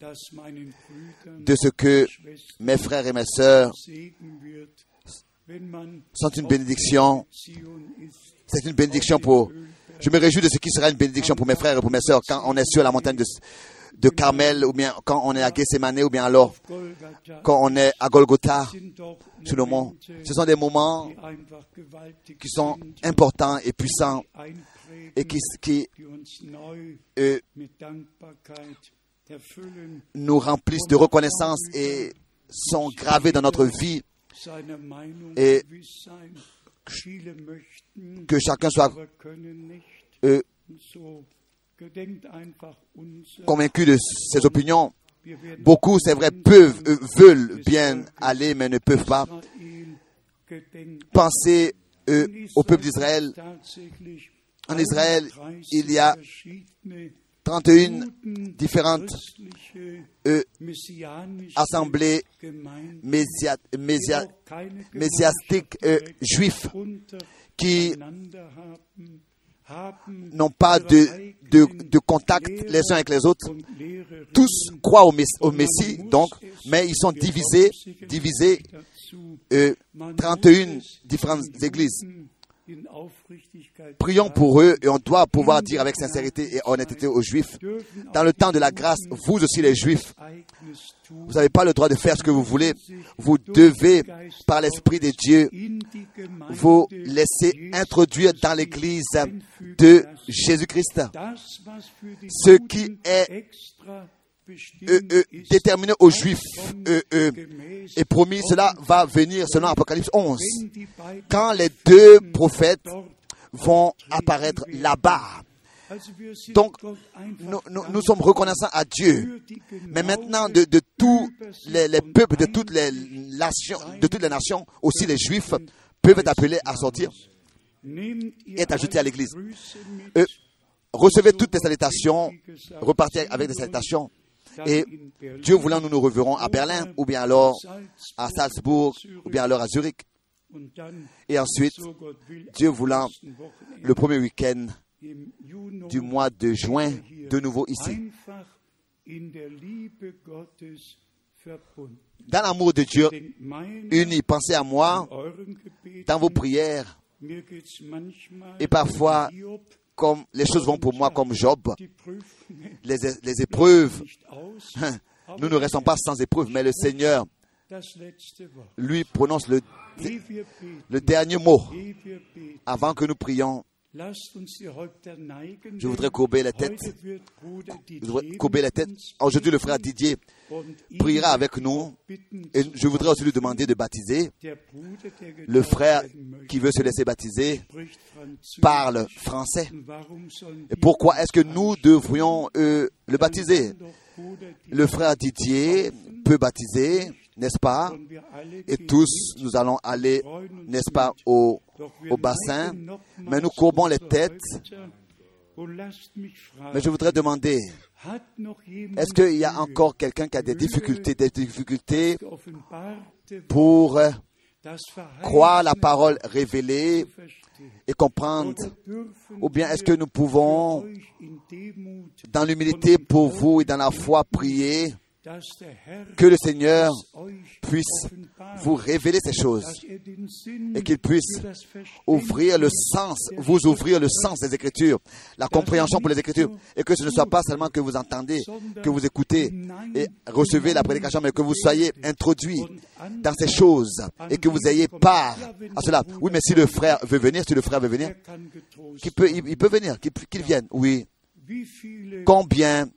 de ce que mes frères et mes sœurs sont une bénédiction. C'est une bénédiction pour. Je me réjouis de ce qui sera une bénédiction pour mes frères et pour mes sœurs quand on est sur la montagne de, de Carmel ou bien quand on est à Gethsemane ou bien alors quand on est à Golgotha sur le. Momente, Ce sont des moments qui sont importants et puissants et qui, qui euh, nous remplissent de reconnaissance et sont gravés dans notre vie. Et- Que chacun soit euh, So gedenkt einfach unser. convaincu de ses opinions. Beaucoup, c'est vrai, peuvent, euh, veulent bien aller, mais ne peuvent pas penser euh, au peuple d'Israël. En Israël, 31 il y a verschiedene 31 Juden, différentes euh, assemblées mésia- mésiastiques euh, juifs qui n'ont pas de, contact les uns avec les autres. Tous croient au, Mess- au Messie, donc, mais ils sont divisés, divisés, euh, Man 31 muss es différentes églises. Prions pour eux et on doit pouvoir dire avec sincérité et honnêteté aux Juifs, dans le temps de la grâce, vous aussi les Juifs, vous n'avez pas le droit de faire ce que vous voulez. Vous devez, par l'Esprit de Dieu, vous laisser introduire dans l'Église de Jésus-Christ. Ce qui est euh, euh, ist, déterminé aux Juifs euh, euh, et promis, cela va venir selon Apocalypse 11. wenn die beiden Quand les deux prophètes vont apparaître là-bas. Donc, Nous, nous- dankbar nous sommes reconnaissants à Dieu. Mais maintenant, de, de tous les, peuples, de toutes les nations, de toutes les nations, aussi les Juifs, peuvent être appelés à sortir. Nehmt ihr est ajouté à l'Église. Euh, recevez toutes les salutations, repartez avec des salutations. Et Dieu voulant, nous nous reverrons à Berlin, ou bien alors à Salzbourg, ou bien alors à Zurich. Et ensuite, Dieu voulant, le premier week-end du mois de juin, de nouveau ici. Dans l'amour de Dieu, unis, pensez à moi dans vos prières. Et parfois, comme les choses vont pour moi comme Job, les, épreuves, nous ne restons pas sans épreuves, mais le Seigneur, lui, prononce le, dernier mot avant que nous prions. Je voudrais courber la tête. courber la tête. Aujourd'hui, le frère Didier priera avec nous. Et je voudrais aussi lui demander de baptiser. Le frère qui veut se laisser baptiser parle français. Et pourquoi est-ce que nous devrions euh, le baptiser? Le frère Didier peut baptiser, n'est-ce pas? Et tous, nous allons aller, n'est-ce pas, au, bassin. Mais nous courbons les têtes. Mais je voudrais demander, est-ce qu'il y a encore quelqu'un qui a des difficultés, des difficultés pour euh, croire la parole révélée et comprendre? Ou bien est-ce que nous pouvons, dans l'humilité pour vous et dans la foi, prier que le Seigneur puisse vous révéler ces choses et qu'il puisse ouvrir le sens, vous ouvrir le sens des Écritures, la compréhension pour les Écritures, et que ce ne soit pas seulement que vous entendez, que vous écoutez et recevez la prédication, mais que vous soyez introduit dans ces choses et que vous ayez part à cela. Oui, mais si le frère veut venir, si le frère veut venir, er qu'il peut, il, il peut venir, qu'il vienne. Oui. Combien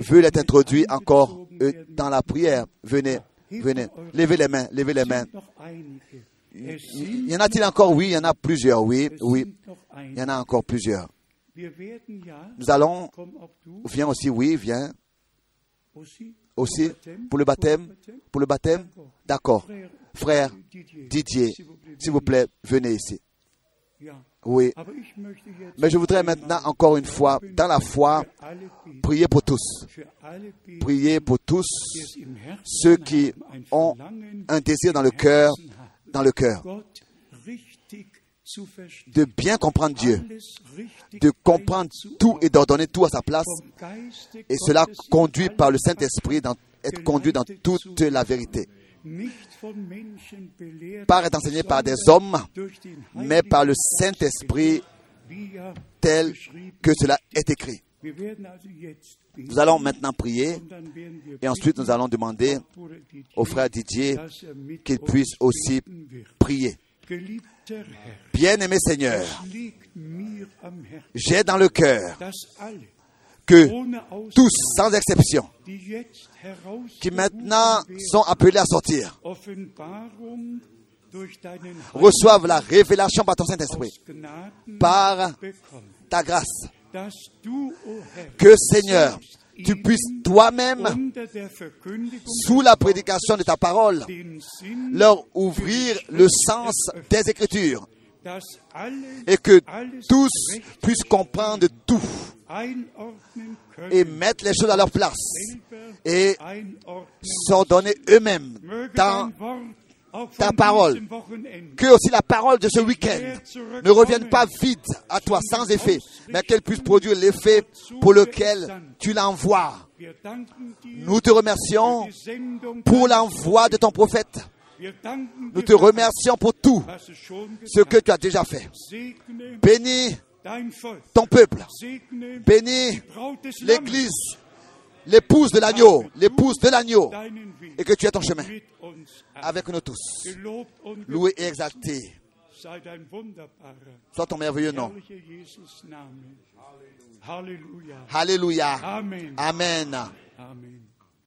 veulent être mit introduits encore euh, dans la prière Venez, venez. Levez les mains, levez les mains. Y en a-t-il encore? Oui, il y en a plusieurs, oui, oui. Il y en a encore plusieurs. Nous allons, viens aussi, oui, viens aussi, pour le baptême. Pour le baptême? D'accord. Frère Didier, s'il vous plaît, venez ici. Oui. Mais je voudrais maintenant, encore une fois, dans la foi, prier pour tous. Prier pour tous ceux qui ont un désir dans le cœur, dans le cœur, de bien comprendre Dieu, de comprendre tout et d'ordonner tout à sa place. Et cela conduit par le Saint-Esprit, être conduit dans toute la vérité. Pas être enseigné par des hommes, mais par le Saint-Esprit ja tel que cela est écrit. Nous allons maintenant prier et ensuite nous allons demander au frère Didier er qu'il puisse aussi prier. Bien-aimé Seigneur, j'ai dans le cœur que tous, sans exception, qui maintenant sont appelés à sortir, reçoivent la révélation par ton Saint-Esprit, par ta grâce. Que Seigneur, tu puisses toi-même, sous la prédication de ta parole, leur ouvrir le sens des Écritures et que tous puissent comprendre tout et mettre les choses à leur place et s'ordonner eux-mêmes dans ta parole. que aussi la parole de ce week-end ne revienne pas vide à toi sans effet, mais qu'elle puisse produire l'effet pour lequel tu l'envoies. Nous te remercions pour l'envoi de ton prophète. Nous te remercions pour tout ce que tu as déjà fait. Bénis ton peuple. Bénis l'Église, l'épouse de l'agneau, l'épouse de l'agneau, et que tu aies ton chemin avec nous tous. Loué et exalté soit ton merveilleux nom. Alléluia. Amen. Amen.